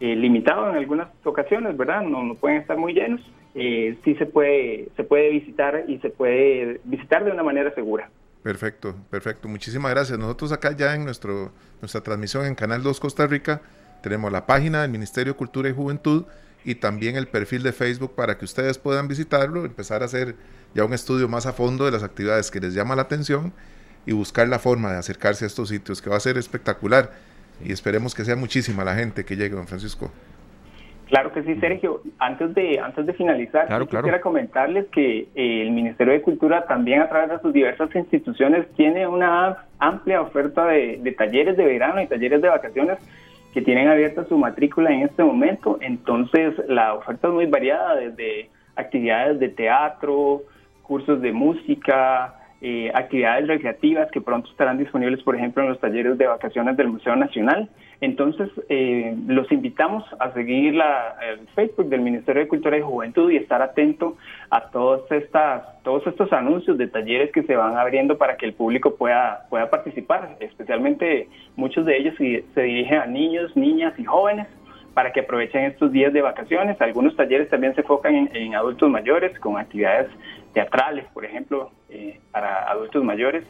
eh, limitado en algunas ocasiones, ¿verdad? No, no pueden estar muy llenos. Eh, sí se puede, se puede visitar y se puede visitar de una manera segura. Perfecto, perfecto. Muchísimas gracias. Nosotros acá ya en nuestro, nuestra transmisión en Canal 2 Costa Rica tenemos la página del Ministerio de Cultura y Juventud y también el perfil de Facebook para que ustedes puedan visitarlo, empezar a hacer ya un estudio más a fondo de las actividades que les llama la atención y buscar la forma de acercarse a estos sitios, que va a ser espectacular y esperemos que sea muchísima la gente que llegue, don Francisco. Claro que sí, Sergio. Antes de antes de finalizar, quisiera comentarles que eh, el Ministerio de Cultura también a través de sus diversas instituciones tiene una amplia oferta de, de talleres de verano y talleres de vacaciones que tienen abierta su matrícula en este momento. Entonces, la oferta es muy variada, desde actividades de teatro, cursos de música, eh, actividades recreativas que pronto estarán disponibles, por ejemplo, en los talleres de vacaciones del Museo Nacional. Entonces, eh, los invitamos a seguir la, el Facebook del Ministerio de Cultura y Juventud y estar atento a todos estos anuncios de talleres que se van abriendo para que el público pueda, pueda participar. Especialmente muchos de ellos se dirigen a niños, niñas y jóvenes para que aprovechen estos días de vacaciones. Algunos talleres también se enfocan en, adultos mayores con actividades teatrales, por ejemplo, eh, para adultos mayores.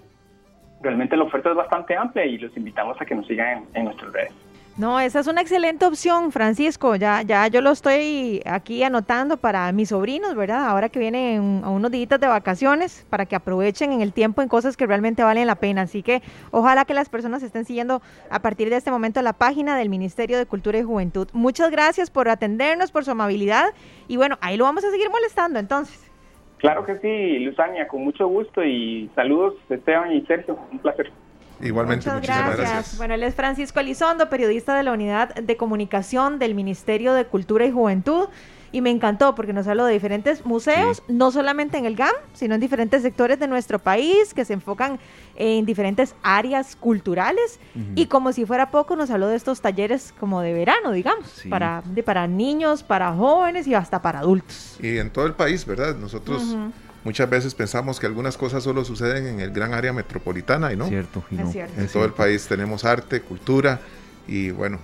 Realmente la oferta es bastante amplia y los invitamos a que nos sigan en, en nuestras redes. No, esa es una excelente opción, Francisco. Ya, ya yo lo estoy aquí anotando para mis sobrinos, ¿verdad? Ahora que vienen a unos días de vacaciones, para que aprovechen en el tiempo en cosas que realmente valen la pena. Así que ojalá que las personas estén siguiendo a partir de este momento la página del Ministerio de Cultura y Juventud. Muchas gracias por atendernos, por su amabilidad. Y bueno, ahí lo vamos a seguir molestando entonces. Claro que sí, Luzania, con mucho gusto y saludos Esteban y Sergio, un placer. Igualmente, Muchas muchísimas gracias. Bueno, él es Francisco Elizondo, periodista de la Unidad de Comunicación del Ministerio de Cultura y Juventud. Y me encantó porque nos habló de diferentes museos, no solamente en el GAM, sino en diferentes sectores de nuestro país que se enfocan en diferentes áreas culturales. Y como si fuera poco, nos habló de estos talleres como de verano, digamos, para, de, para niños, para jóvenes y hasta para adultos. Y en todo el país, ¿verdad? Nosotros muchas veces pensamos que algunas cosas solo suceden en el gran área metropolitana y no. Cierto, En todo el país tenemos arte, cultura y bueno.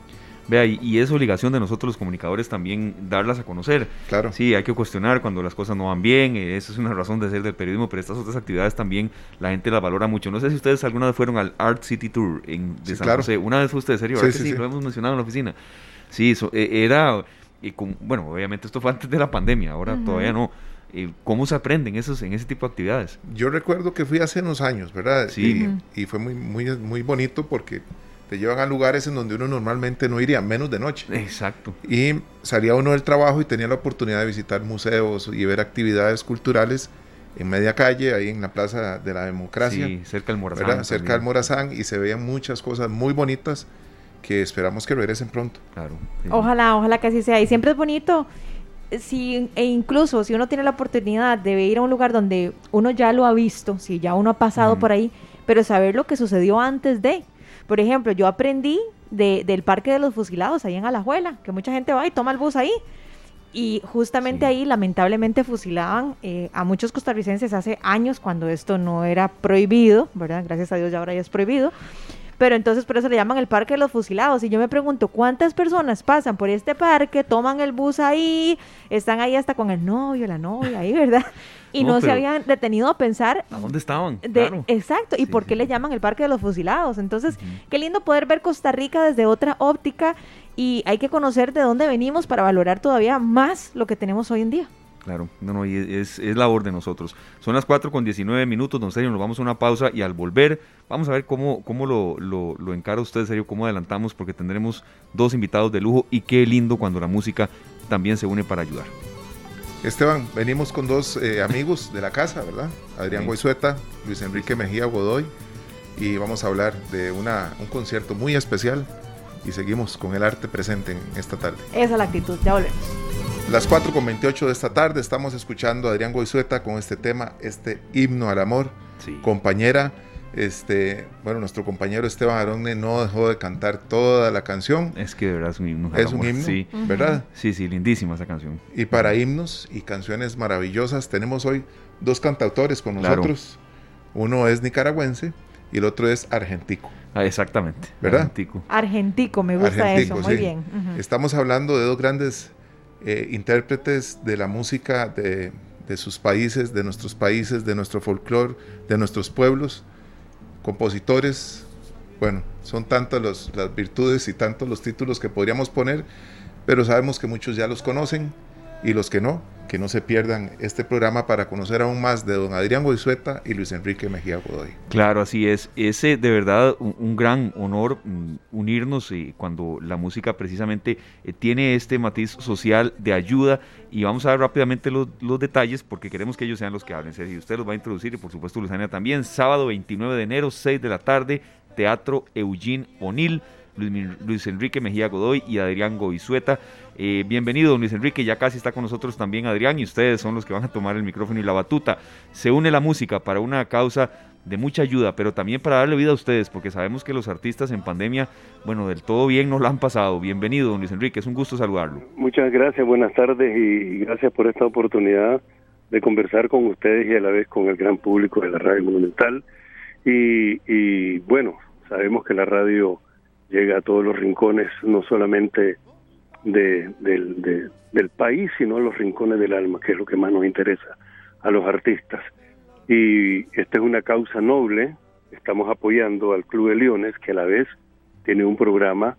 Vea, y, es obligación de nosotros los comunicadores también darlas a conocer. Claro. Sí, hay que cuestionar cuando las cosas no van bien, eh, eso es una razón de ser del periodismo, pero estas otras actividades también la gente las valora mucho. No sé si ustedes alguna vez fueron al Art City Tour en, de San José. Una vez fue usted, serio, sí, sí, lo hemos mencionado en la oficina. Sí, eso, e, era, y con, bueno, obviamente esto fue antes de la pandemia, ahora todavía no ¿Cómo se aprenden esos, en ese tipo de actividades? Yo recuerdo que fui hace unos años, ¿verdad? Sí. Y, fue muy, muy, muy bonito porque te llevan a lugares en donde uno normalmente no iría, menos de noche. Exacto. Y salía uno del trabajo y tenía la oportunidad de visitar museos y ver actividades culturales en media calle, ahí en la Plaza de la Democracia. Sí, cerca del Morazán. Cerca del Morazán y se veían muchas cosas muy bonitas que esperamos que regresen pronto. Claro. Ojalá, ojalá que así sea. Y siempre es bonito si, e incluso si uno tiene la oportunidad de ir a un lugar donde uno ya lo ha visto, si ya uno ha pasado por ahí, pero saber lo que sucedió antes de. Por ejemplo, yo aprendí del Parque de los Fusilados ahí en Alajuela, que mucha gente va y toma el bus ahí. Y justamente ahí lamentablemente fusilaban eh, a muchos costarricenses hace años cuando esto no era prohibido, ¿verdad? Gracias a Dios ya ahora ya es prohibido pero entonces por eso le llaman el Parque de los Fusilados. Y yo me pregunto, ¿cuántas personas pasan por este parque, toman el bus ahí, están ahí hasta con el novio, la novia, ahí, ¿verdad? Y no, se habían detenido a pensar. ¿A dónde estaban? Exacto, y por qué le llaman el Parque de los Fusilados. Entonces, qué lindo poder ver Costa Rica desde otra óptica y hay que conocer de dónde venimos para valorar todavía más lo que tenemos hoy en día. Claro, no, no, es, es labor de nosotros. Son las 4 con 19 minutos, don Sergio, nos vamos a una pausa y al volver vamos a ver cómo, cómo lo, lo, lo encara usted, Sergio, cómo adelantamos, porque tendremos dos invitados de lujo y qué lindo cuando la música también se une para ayudar. Esteban, venimos con dos eh, amigos de la casa, ¿verdad? Adrián Goizueta, Luis Enrique Mejía Godoy, y vamos a hablar de una, un concierto muy especial y seguimos con el arte presente en esta tarde. Esa es la actitud, ya volvemos. Las 4 con 28 de esta tarde estamos escuchando a Adrián Goizueta con este tema, este himno al amor. Compañera, este, bueno, nuestro compañero Esteban Aronne no dejó de cantar toda la canción. Es que de verdad es un himno. Es un himno, sí. ¿verdad? Sí, sí, lindísima esa canción. Y para himnos y canciones maravillosas tenemos hoy dos cantautores con nosotros. Uno es nicaragüense y el otro es argentico. Ah, exactamente. ¿Verdad? Argentico. Argentico, me gusta eso, muy bien. Estamos hablando de dos grandes eh, intérpretes de la música de, sus países, de nuestros países, de nuestro folclore, de nuestros pueblos, compositores. Bueno, son tantas las virtudes y tantos los títulos que podríamos poner, pero sabemos que muchos ya los conocen y los que no, que no se pierdan este programa para conocer aún más de don Adrián Goizueta y Luis Enrique Mejía Godoy. Claro, así es. Ese de verdad un, gran honor mm, unirnos eh, cuando la música precisamente eh, tiene este matiz social de ayuda y vamos a ver rápidamente los, detalles porque queremos que ellos sean los que hablen. Y usted los va a introducir y por supuesto Luzania también. Sábado 29 de enero, 6 de la tarde, Teatro Eugene O'Neill. Luis, Enrique Mejía Godoy y Adrián Goizueta. Eh, bienvenido, Luis Enrique, ya casi está con nosotros también Adrián y ustedes son los que van a tomar el micrófono y la batuta. Se une la música para una causa de mucha ayuda, pero también para darle vida a ustedes, porque sabemos que los artistas en pandemia, bueno, del todo bien no lo han pasado. Bienvenido, don Luis Enrique, es un gusto saludarlo. Muchas gracias, buenas tardes y gracias por esta oportunidad de conversar con ustedes y a la vez con el gran público de la Radio Monumental. Y, y bueno, sabemos que la radio llega a todos los rincones, no solamente de, del país, sino a los rincones del alma, que es lo que más nos interesa a los artistas. Y esta es una causa noble, estamos apoyando al Club de Leones, que a la vez tiene un programa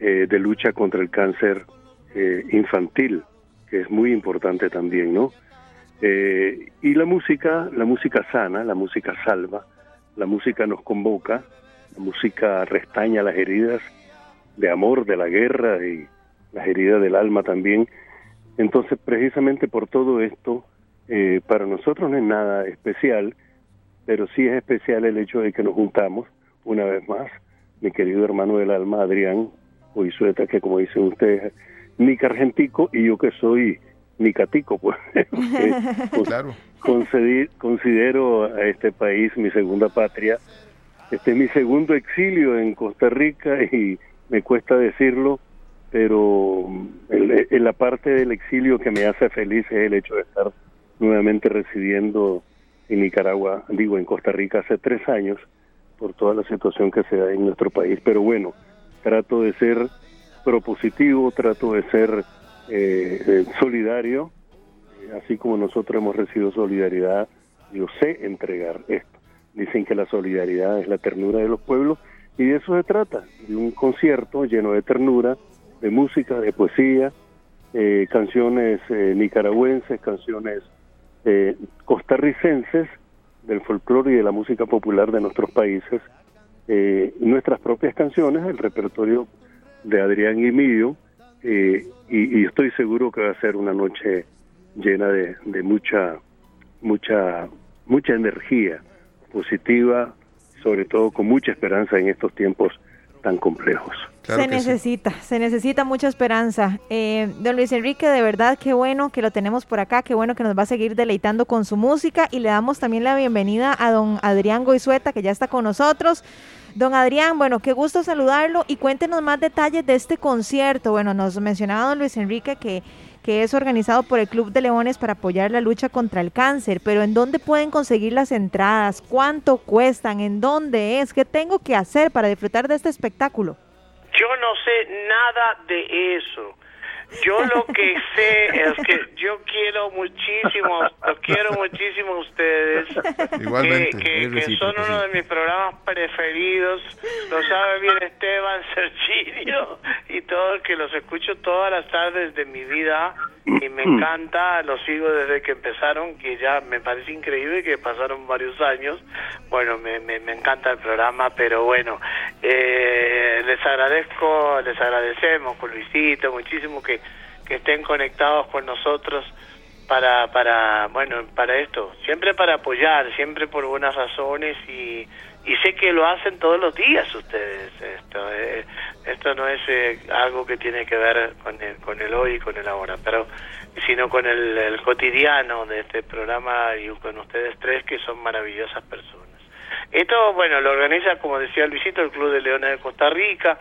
eh, de lucha contra el cáncer eh, infantil, que es muy importante también, ¿no? Eh, y la música, la música sana, la música salva, la música nos convoca, la música restaña las heridas de amor, de la guerra y las heridas del alma también. Entonces, precisamente por todo esto, eh, para nosotros no es nada especial, pero sí es especial el hecho de que nos juntamos una vez más, mi querido hermano del alma, Adrián Oizueta, que como dicen ustedes, Nica Argentico, y yo que soy Nicatico, pues. *laughs* *laughs* claro. considero a este país mi segunda patria este es mi segundo exilio en Costa Rica *laughs* y me cuesta decirlo, pero en la parte del exilio que me hace feliz es el hecho de estar nuevamente residiendo en Nicaragua, digo en Costa Rica hace tres años, por toda la situación que se da en nuestro país. Pero bueno, trato de ser propositivo, trato de ser eh, eh, solidario, así como nosotros hemos recibido solidaridad, yo sé entregar esto. Dicen que la solidaridad es la ternura de los pueblos y de eso se trata, de un concierto lleno de ternura, de música, de poesía, eh, canciones eh, nicaragüenses, canciones eh, costarricenses del folclore y de la música popular de nuestros países, nuestras propias canciones, el repertorio de Adrián y mío, y, y, estoy seguro que va a ser una noche llena de, de mucha, mucha, mucha energía positiva, sobre todo con mucha esperanza en estos tiempos tan complejos. se necesita, se necesita mucha esperanza. Eh, don Luis Enrique, de verdad, qué bueno que lo tenemos por acá, qué bueno que nos va a seguir deleitando con su música y le damos también la bienvenida a don Adrián Goizueta, que ya está con nosotros. Don Adrián, bueno, qué gusto saludarlo y cuéntenos más detalles de este concierto. Bueno, nos mencionaba don Luis Enrique que, que es organizado por el Club de Leones para apoyar la lucha contra el cáncer, pero ¿en dónde pueden conseguir las entradas? ¿Cuánto cuestan? ¿En dónde es? ¿Qué tengo que hacer para disfrutar de este espectáculo? Yo no sé nada de eso. Yo lo que sé es que yo quiero muchísimo, los quiero muchísimo a ustedes. Igualmente. Que, que, que son uno de mis programas preferidos. Lo sabe bien Esteban Serginio y todo, que los escucho todas las tardes de mi vida y me encanta, los sigo desde que empezaron, que ya me parece increíble que pasaron varios años. Bueno, me, me, me encanta el programa, pero bueno, eh, les agradezco, les agradecemos con Luisito muchísimo que, que estén conectados con nosotros para, para, bueno, para esto, siempre para apoyar, siempre por buenas razones y, y sé que lo hacen todos los días ustedes. Esto, eh, esto no es eh, algo que tiene que ver con el, con el hoy y con el ahora, pero sino con el, el cotidiano de este programa y con ustedes tres que son maravillosas personas. Esto, bueno, lo organiza, como decía Luisito, el Club de Leones de Costa Rica.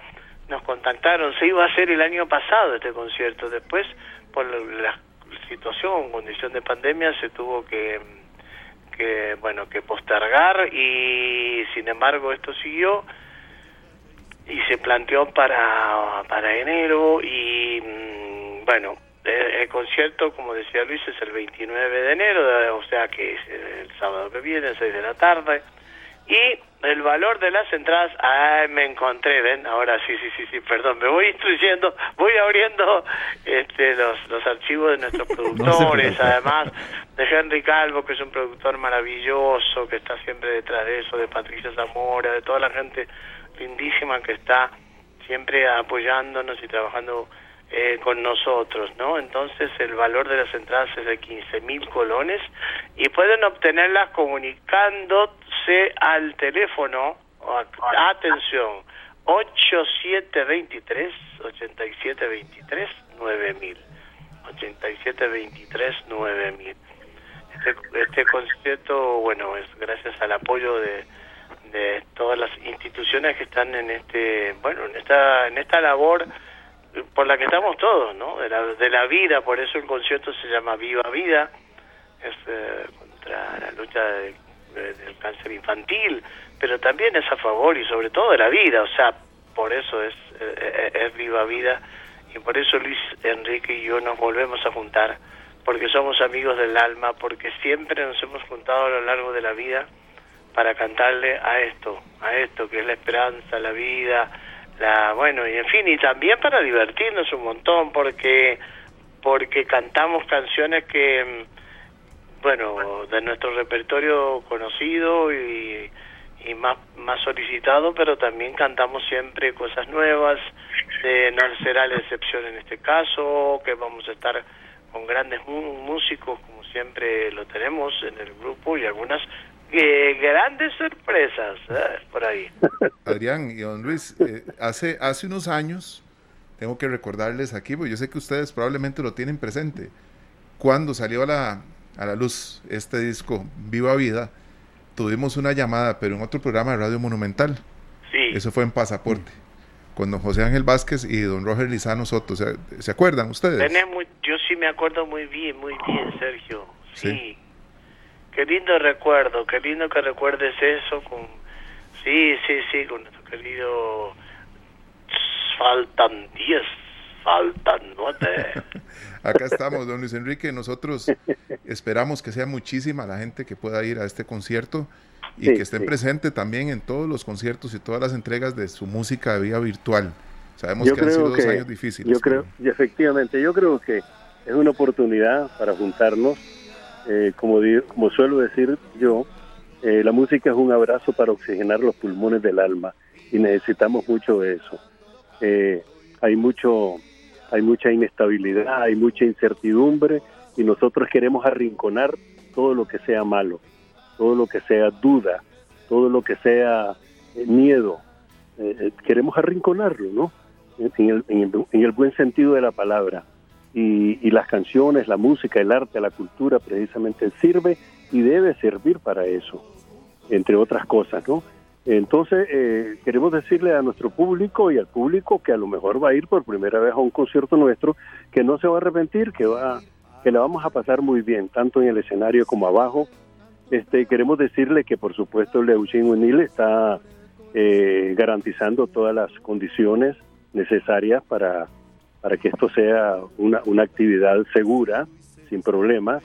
Nos contactaron, se iba a hacer el año pasado este concierto. Después, por la situación, condición de pandemia, se tuvo que, que bueno, que postergar y, sin embargo, esto siguió y se planteó para, para enero y, mm, bueno, el, concierto, como decía Luis, es el 29 de enero, o sea que es el sábado que viene, 6 de la tarde. Y el valor de las entradas, ah, me encontré, ven, ahora sí, sí, sí, sí, perdón, me voy instruyendo, voy abriendo este, los, los archivos de nuestros *laughs* productores, además de Henry Calvo, que es un productor maravilloso, que está siempre detrás de eso, de Patricia Zamora, de toda la gente lindísima que está siempre apoyándonos y trabajando eh, con nosotros, ¿no? Entonces el valor de las entradas es de 15 mil colones y pueden obtenerlas comunicándose al teléfono, atención, 8723 8723 9000 8723 9000 este, este concierto, bueno, es gracias al apoyo de, de todas las instituciones que están en este, bueno, en esta, en esta labor por la que estamos todos, ¿no? De la, de la vida, por eso el concierto se llama Viva Vida, es eh, contra la lucha de- de- del cáncer infantil, pero también es a favor y sobre todo de la vida, o sea, por eso es, eh, eh, es Viva Vida y por eso Luis Enrique y yo nos volvemos a juntar, porque somos amigos del alma, porque siempre nos hemos juntado a lo largo de la vida para cantarle a esto, a esto que es la esperanza, la vida, la bueno y en fin y también para divertirnos un montón porque porque cantamos canciones que mm, bueno de nuestro repertorio conocido y, y más más solicitado pero también cantamos siempre cosas nuevas eh, no será la excepción en este caso que vamos a estar con grandes músicos como siempre lo tenemos en el grupo y algunas eh, grandes sorpresas ¿eh? por ahí *laughs* Adrián y don Luis, eh, hace, hace unos años, tengo que recordarles aquí, porque yo sé que ustedes probablemente lo tienen presente, cuando salió a la, a la luz este disco, Viva Vida, tuvimos una llamada, pero en otro programa de Radio Monumental, sí eso fue en Pasaporte, con don José Ángel Vázquez y don Roger Lizano Soto, ¿se, se acuerdan ustedes? Muy, yo sí me acuerdo muy bien, muy bien, Sergio. Sí. Sí. Qué lindo recuerdo, qué lindo que recuerdes eso con... Sí, sí, sí, con nuestro querido... Faltan 10, faltan 9. *laughs* Acá estamos, don Luis Enrique. Nosotros esperamos que sea muchísima la gente que pueda ir a este concierto y Sí, que estén sí. presentes también en todos los conciertos y todas las entregas de su música de vía virtual. Sabemos Yo que han sido dos años difíciles. yo creo, y efectivamente, yo creo que es una oportunidad para juntarnos. Eh, como, suelo decir yo, eh, la música es un abrazo para oxigenar los pulmones del alma y necesitamos mucho de eso. Eh, hay mucho, hay mucha inestabilidad, hay mucha incertidumbre y nosotros queremos arrinconar todo lo que sea malo, todo lo que sea duda, todo lo que sea eh, miedo. Eh, queremos arrinconarlo, ¿no? En el buen sentido de la palabra. Y, y las canciones, la música, el arte, la cultura precisamente sirve y debe servir para eso, entre otras cosas, ¿no? Entonces, eh, queremos decirle a nuestro público y al público que a lo mejor va a ir por primera vez a un concierto nuestro, que no se va a arrepentir, que va que la vamos a pasar muy bien, tanto en el escenario como abajo. Este, queremos decirle que, por supuesto, Eugene Unil está eh, garantizando todas las condiciones necesarias para, para que esto sea una, una actividad segura, sin problemas.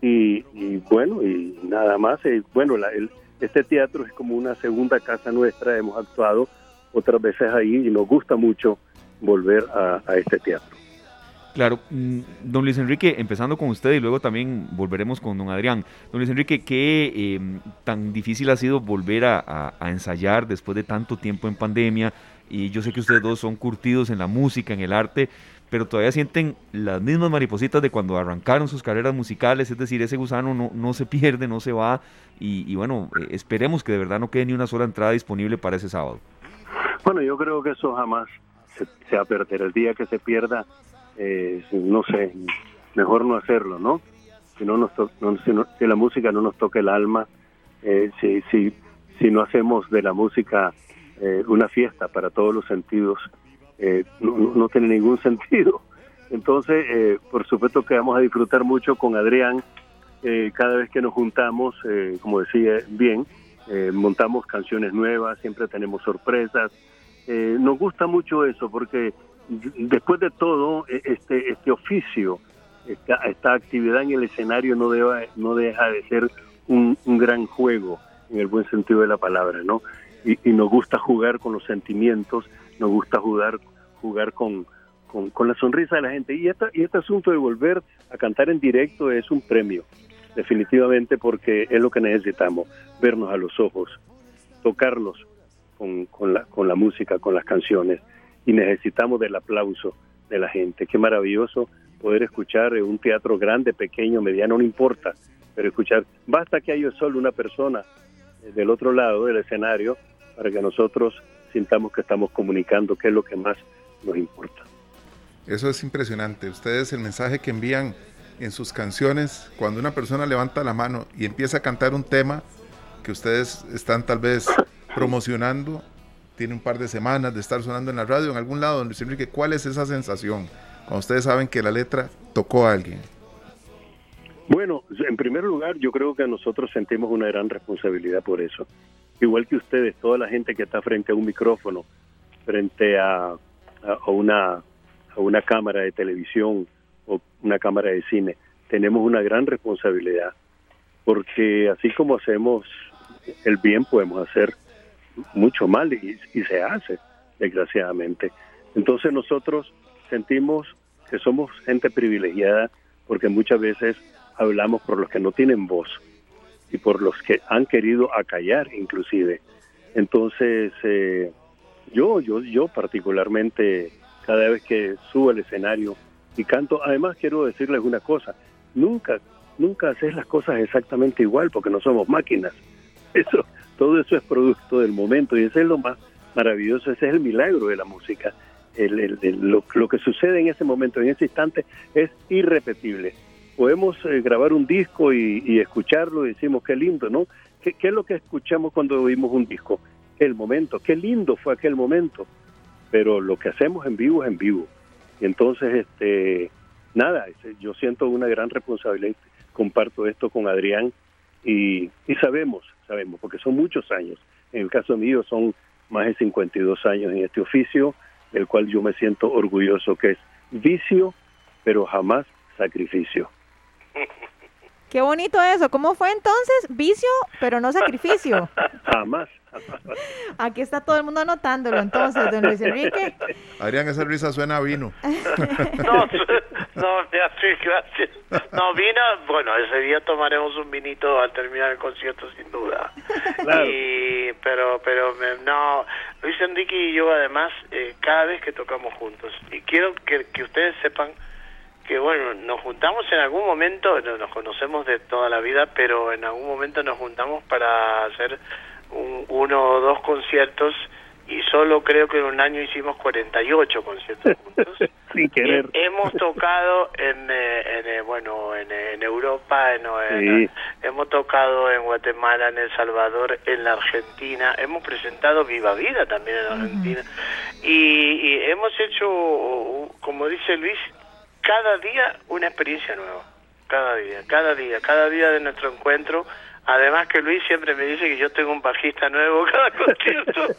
Y, bueno, y nada más. Y bueno, el, este teatro es como una segunda casa nuestra, hemos actuado otras veces ahí y nos gusta mucho volver a, este teatro. Claro, mm, don Luis Enrique, empezando con usted y luego también volveremos con don Adrián. Don Luis Enrique, ¿qué eh, tan difícil ha sido volver a, ensayar después de tanto tiempo en pandemia? Y yo sé que ustedes dos son curtidos en la música, en el arte, pero todavía sienten las mismas maripositas de cuando arrancaron sus carreras musicales, es decir, ese gusano no, no se pierde, no se va, y, bueno, eh, esperemos que de verdad no quede ni una sola entrada disponible para ese sábado. Bueno, yo creo que eso jamás se, se va a perder. El día que se pierda, eh, no sé, mejor no hacerlo, ¿no? Si, no nos no, si, no, la música no nos toca el alma, eh, si, si, si no hacemos de la música eh, una fiesta para todos los sentidos, eh, no, tiene ningún *laughs* sentido. Entonces, eh, por supuesto que vamos a disfrutar mucho con Adrián eh, cada vez que nos juntamos, eh, como decía bien, eh, montamos canciones nuevas, siempre tenemos sorpresas. nos gusta mucho eso porque después de todo, e, este, este oficio, esta, esta actividad en el escenario no, deba, no deja de ser un, un gran juego en el buen sentido de la palabra, ¿no? Y, y, nos gusta jugar con los sentimientos, nos gusta jugar, jugar con, con, la sonrisa de la gente. Y, esta, y este asunto de volver a cantar en directo es un premio, definitivamente, porque es lo que necesitamos, vernos a los ojos, tocarlos con, con, la, con la música, con las canciones, y necesitamos del aplauso de la gente. Qué maravilloso poder escuchar un teatro grande, pequeño, mediano, no importa, pero escuchar, basta que haya solo una persona del otro lado del escenario para que nosotros sintamos que estamos comunicando qué es lo que más nos importa. Eso es impresionante. Ustedes el mensaje que envían en sus canciones, cuando una persona levanta la mano y empieza a cantar un tema que ustedes están tal vez promocionando, tiene un par de semanas de estar sonando en la radio en algún lado, Luis Enrique, ¿cuál es esa sensación cuando ustedes saben que la letra tocó a alguien? Bueno, en primer lugar, yo creo que nosotros sentimos una gran responsabilidad por eso. Igual que ustedes, toda la gente que está frente a un micrófono, frente a, una, a una cámara de televisión o una cámara de cine, tenemos una gran responsabilidad. Porque así como hacemos el bien, podemos hacer mucho mal y, y se hace, desgraciadamente. Entonces nosotros sentimos que somos gente privilegiada porque muchas veces hablamos por los que no tienen voz y por los que han querido acallar inclusive. Entonces, eh, yo, yo, yo particularmente, cada vez que subo al escenario y canto, además quiero decirles una cosa, nunca, nunca haces las cosas exactamente igual porque no somos máquinas. *laughs* Eso, todo eso es producto del momento y ese es lo más maravilloso, ese es el milagro de la música. El, el, lo, lo que sucede en ese momento, en ese instante, es irrepetible podemos eh, grabar un disco y, y, escucharlo y decimos qué lindo, ¿no? ¿Qué, ¿Qué, es lo que escuchamos cuando oímos un disco? El momento, qué lindo fue aquel momento. Pero lo que hacemos en vivo es en vivo. Entonces, este, nada, yo siento una gran responsabilidad. Comparto esto con Adrián y, y sabemos, sabemos, porque son muchos años. En el caso mío son más de 52 años en este oficio, del cual yo me siento orgulloso, que es vicio, pero jamás sacrificio. Qué bonito eso. ¿Cómo fue entonces? Vicio, pero no sacrificio. Jamás. Aquí está todo el mundo anotándolo entonces, don Luis Enrique. Adrián, esa risa suena a vino. no, *laughs* no, Beatriz, gracias. No, vino, bueno, ese día tomaremos un vinito al terminar el concierto, sin duda. Claro. Y, pero, pero, no, Luis Enrique y yo además, eh, cada vez que tocamos juntos, y quiero que, que ustedes sepan que bueno, nos juntamos en algún momento, no, nos conocemos de toda la vida, pero en algún momento nos juntamos para hacer un, uno o dos conciertos y solo creo que en un año hicimos 48 conciertos juntos. *laughs* Sin querer. hemos tocado en, eh, en, eh, bueno, en, en Europa, en, sí. hemos tocado en Guatemala, en El Salvador, en la Argentina, hemos presentado Viva Vida también en la Argentina y, y hemos hecho, como dice Luis, cada día una experiencia nueva, cada día, cada día, cada día de nuestro encuentro. Además que Luis siempre me dice que yo tengo un bajista nuevo cada concierto.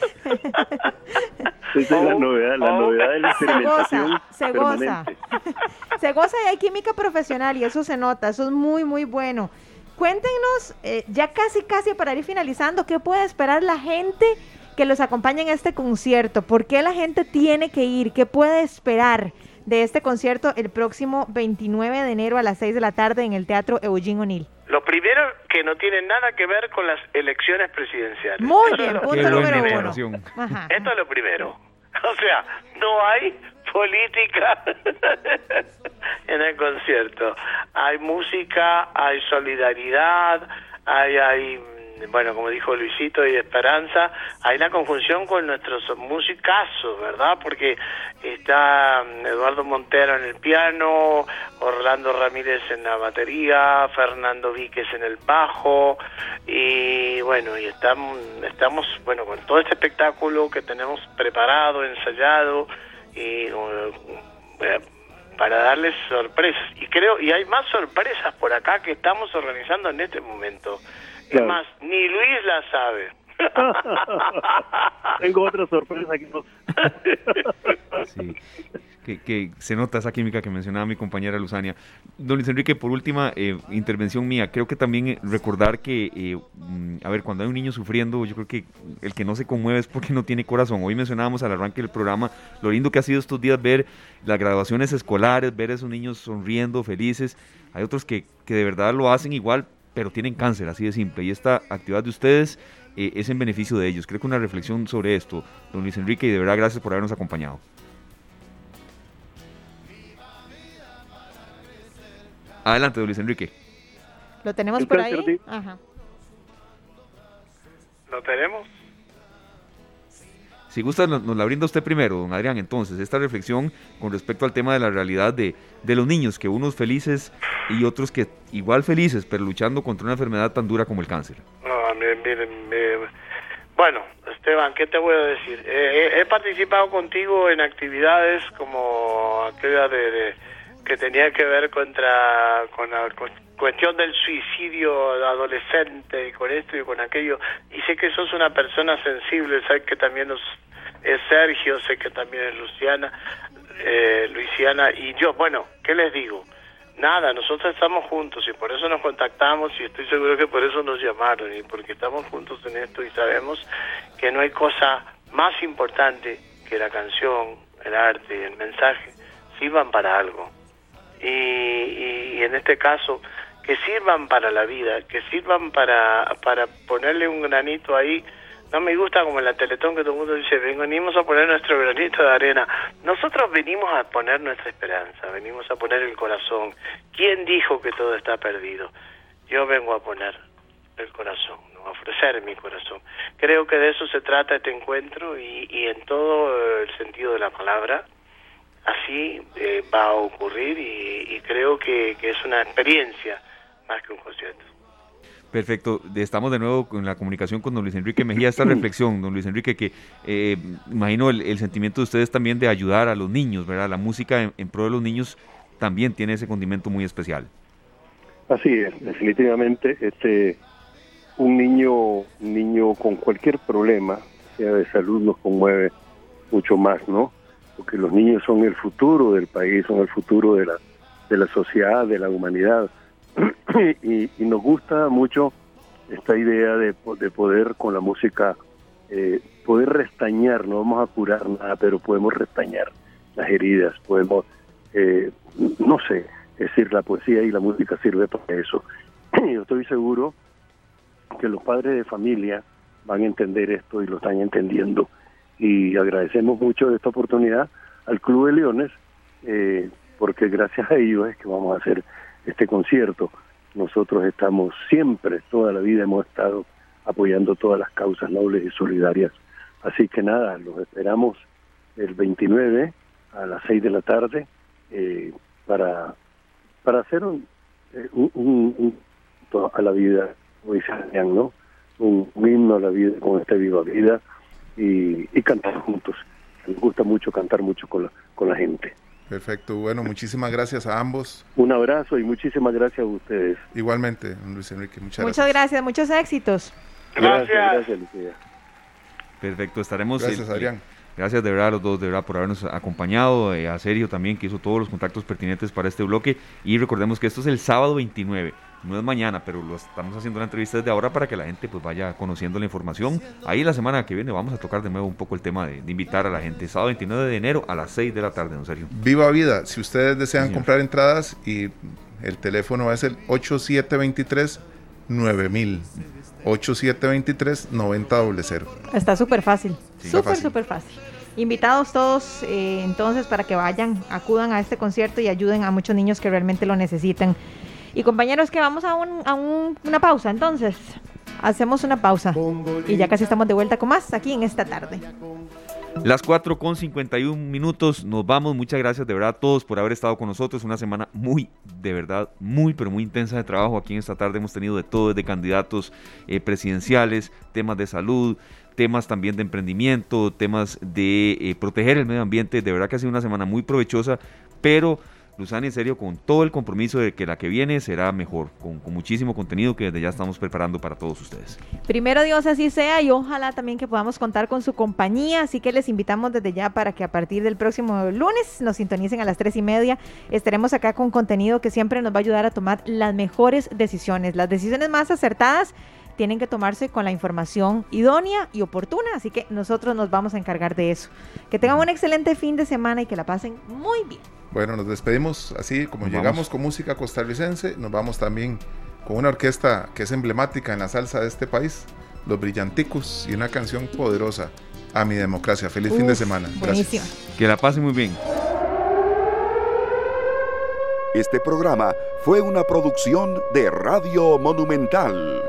*laughs* Esa es la novedad, la novedad de la Se goza, experimentación se goza. *laughs* Se goza y hay química profesional y eso se nota, eso es muy, muy bueno. Cuéntenos, eh, ya casi, casi para ir finalizando, ¿qué puede esperar la gente que los acompañe en este concierto? ¿Por qué la gente tiene que ir? ¿Qué puede esperar de este concierto el próximo 29 de enero a las 6 de la tarde en el Teatro Eugene O'Neill? Lo primero que no tiene nada que ver con las elecciones presidenciales. Muy bien, punto Qué número uno. Ajá. Esto es lo primero. *laughs* O sea, no hay política *laughs* en el concierto. Hay música, hay solidaridad, hay, hay, bueno, como dijo Luisito, hay esperanza. Hay la conjunción con nuestros musicazos, ¿verdad? Porque está mm, Eduardo Montero en el piano, Orlando Ramírez en la batería, Fernando Víquez en el bajo y bueno, y estamos, estamos bueno, con todo este espectáculo que tenemos preparado, ensayado y eh, para darles sorpresas. Y creo, y hay más sorpresas por acá que estamos organizando en este momento. Es Claro. más, ni Luis la sabe. *laughs* Tengo otra sorpresa que no. Sí. Que, que se nota esa química que mencionaba mi compañera Luzania. Don Luis Enrique, por última eh, intervención mía, creo que también eh, recordar que, eh, mm, a ver, cuando hay un niño sufriendo, yo creo que el que no se conmueve es porque no tiene corazón. Hoy mencionábamos al arranque del programa lo lindo que ha sido estos días ver las graduaciones escolares, ver a esos niños sonriendo, felices. Hay otros que, que de verdad lo hacen igual, pero tienen cáncer, así de simple. Y esta actividad de ustedes eh, es en beneficio de ellos. Creo que una reflexión sobre esto, don Luis Enrique, y de verdad gracias por habernos acompañado. Adelante, don Luis Enrique. ¿Lo tenemos por ahí? Ajá. ¿Lo tenemos? Si gusta, nos, la brinda usted primero, don Adrián. Entonces, esta reflexión con respecto al tema de la realidad de, de los niños, que unos felices y otros que igual felices, pero luchando contra una enfermedad tan dura como el cáncer. Eh, bueno, Esteban, ¿qué te voy a decir? Eh, he, he participado contigo en actividades como aquella de- que tenía que ver contra con la cu- cuestión del suicidio adolescente y con esto y con aquello. Y sé que sos una persona sensible, sé que también es Sergio, sé que también es Luciana, eh, Luisiana y yo. Bueno, ¿qué les digo? Nada, nosotros estamos juntos y por eso nos contactamos y estoy seguro que por eso nos llamaron y porque estamos juntos en esto y sabemos que no hay cosa más importante que la canción, el arte el mensaje sirvan para algo. Y, y- en este caso, que sirvan para la vida, que sirvan para, para ponerle un granito ahí. No me gusta como en la Teletón que todo el mundo dice, venimos a poner nuestro granito de arena. Nosotros venimos a poner nuestra esperanza, venimos a poner el corazón. ¿Quién dijo que todo está perdido? Yo vengo a poner el corazón, a ofrecer mi corazón. Creo que de eso se trata este encuentro y, y en todo el sentido de la palabra así eh, va a ocurrir y, y creo que, que es una experiencia más que un concierto. Perfecto, estamos de nuevo en la comunicación con don Luis Enrique Mejía. Esta *clears throat* reflexión, don Luis Enrique, que eh, imagino el, el sentimiento de ustedes también de ayudar a los niños, ¿verdad? La música en, en pro de los niños también tiene ese condimento muy especial. Así es, definitivamente, este, un niño, un niño con cualquier problema, sea de salud, nos conmueve mucho más, ¿no? Porque los niños son el futuro del país, son el futuro de la, de la sociedad, de la humanidad. *clears throat* y, y nos gusta mucho esta idea de, de poder con la música, eh, poder restañar, no vamos a curar nada, pero podemos restañar las heridas, podemos, eh, no sé, es decir, la poesía y la música sirve para eso. *clears throat* Yo estoy seguro que los padres de familia van a entender esto y lo están entendiendo. Y agradecemos mucho esta oportunidad al Club de Leones, eh, porque gracias a ellos es que vamos a hacer este concierto. Nosotros estamos siempre, toda la vida hemos estado apoyando todas las causas nobles y solidarias. Así que nada, los esperamos el 29 a las 6 de la tarde eh, para, para hacer un, eh, un, a la vida, como dice ¿no? Un, himno a la vida con este viva vida y, cantar juntos. Me gusta mucho cantar mucho con la, con la gente. Perfecto, bueno, muchísimas gracias a ambos. Un abrazo y muchísimas gracias a ustedes. Igualmente, Luis Enrique, muchas, muchas gracias. Muchos éxitos. Gracias. Gracias, Lucía. Perfecto, estaremos. Gracias, Adrián. Gracias de verdad a los dos, de verdad, por habernos acompañado, eh, a Sergio también, que hizo todos los contactos pertinentes para este bloque. Y recordemos que esto es el sábado 29, no es mañana, pero lo estamos haciendo la entrevista desde ahora para que la gente pues vaya conociendo la información. Ahí la semana que viene vamos a tocar de nuevo un poco el tema de, invitar a la gente. Sábado 29 de enero a las 6 de la tarde, don Sergio. Viva vida, si ustedes desean comprar entradas y el teléfono es el 8723 9000. 8723 9000. Está súper fácil, súper, súper fácil. Invitados todos eh, entonces para que vayan, acudan a este concierto y ayuden a muchos niños que realmente lo necesitan. Y compañeros, que vamos a, una pausa entonces. Hacemos una pausa y ya casi estamos de vuelta con más aquí en esta tarde. Las 4 con 51 minutos, nos vamos. Muchas gracias de verdad a todos por haber estado con nosotros. Una semana muy, de verdad, muy, pero muy intensa de trabajo. Aquí en esta tarde hemos tenido de todo, desde candidatos eh, presidenciales, temas de salud, temas también de emprendimiento, temas de eh, proteger el medio ambiente. De verdad que ha sido una semana muy provechosa, pero Luzani, en serio, con todo el compromiso de que la que viene será mejor, con, muchísimo contenido que desde ya estamos preparando para todos ustedes. Primero Dios así sea y ojalá también que podamos contar con su compañía, así que les invitamos desde ya para que a partir del próximo lunes nos sintonicen a las tres y media. Estaremos acá con contenido que siempre nos va a ayudar a tomar las mejores decisiones, las decisiones más acertadas tienen que tomarse con la información idónea y oportuna, así que nosotros nos vamos a encargar de eso. Que tengan un excelente fin de semana y que la pasen muy bien. Bueno, nos despedimos así como llegamos con música costarricense, nos vamos también con una orquesta que es emblemática en la salsa de este país, Los Brillanticos, y una canción poderosa, A mi democracia. Feliz fin de semana. Buenísima. Que la pasen muy bien. Este programa fue una producción de Radio Monumental.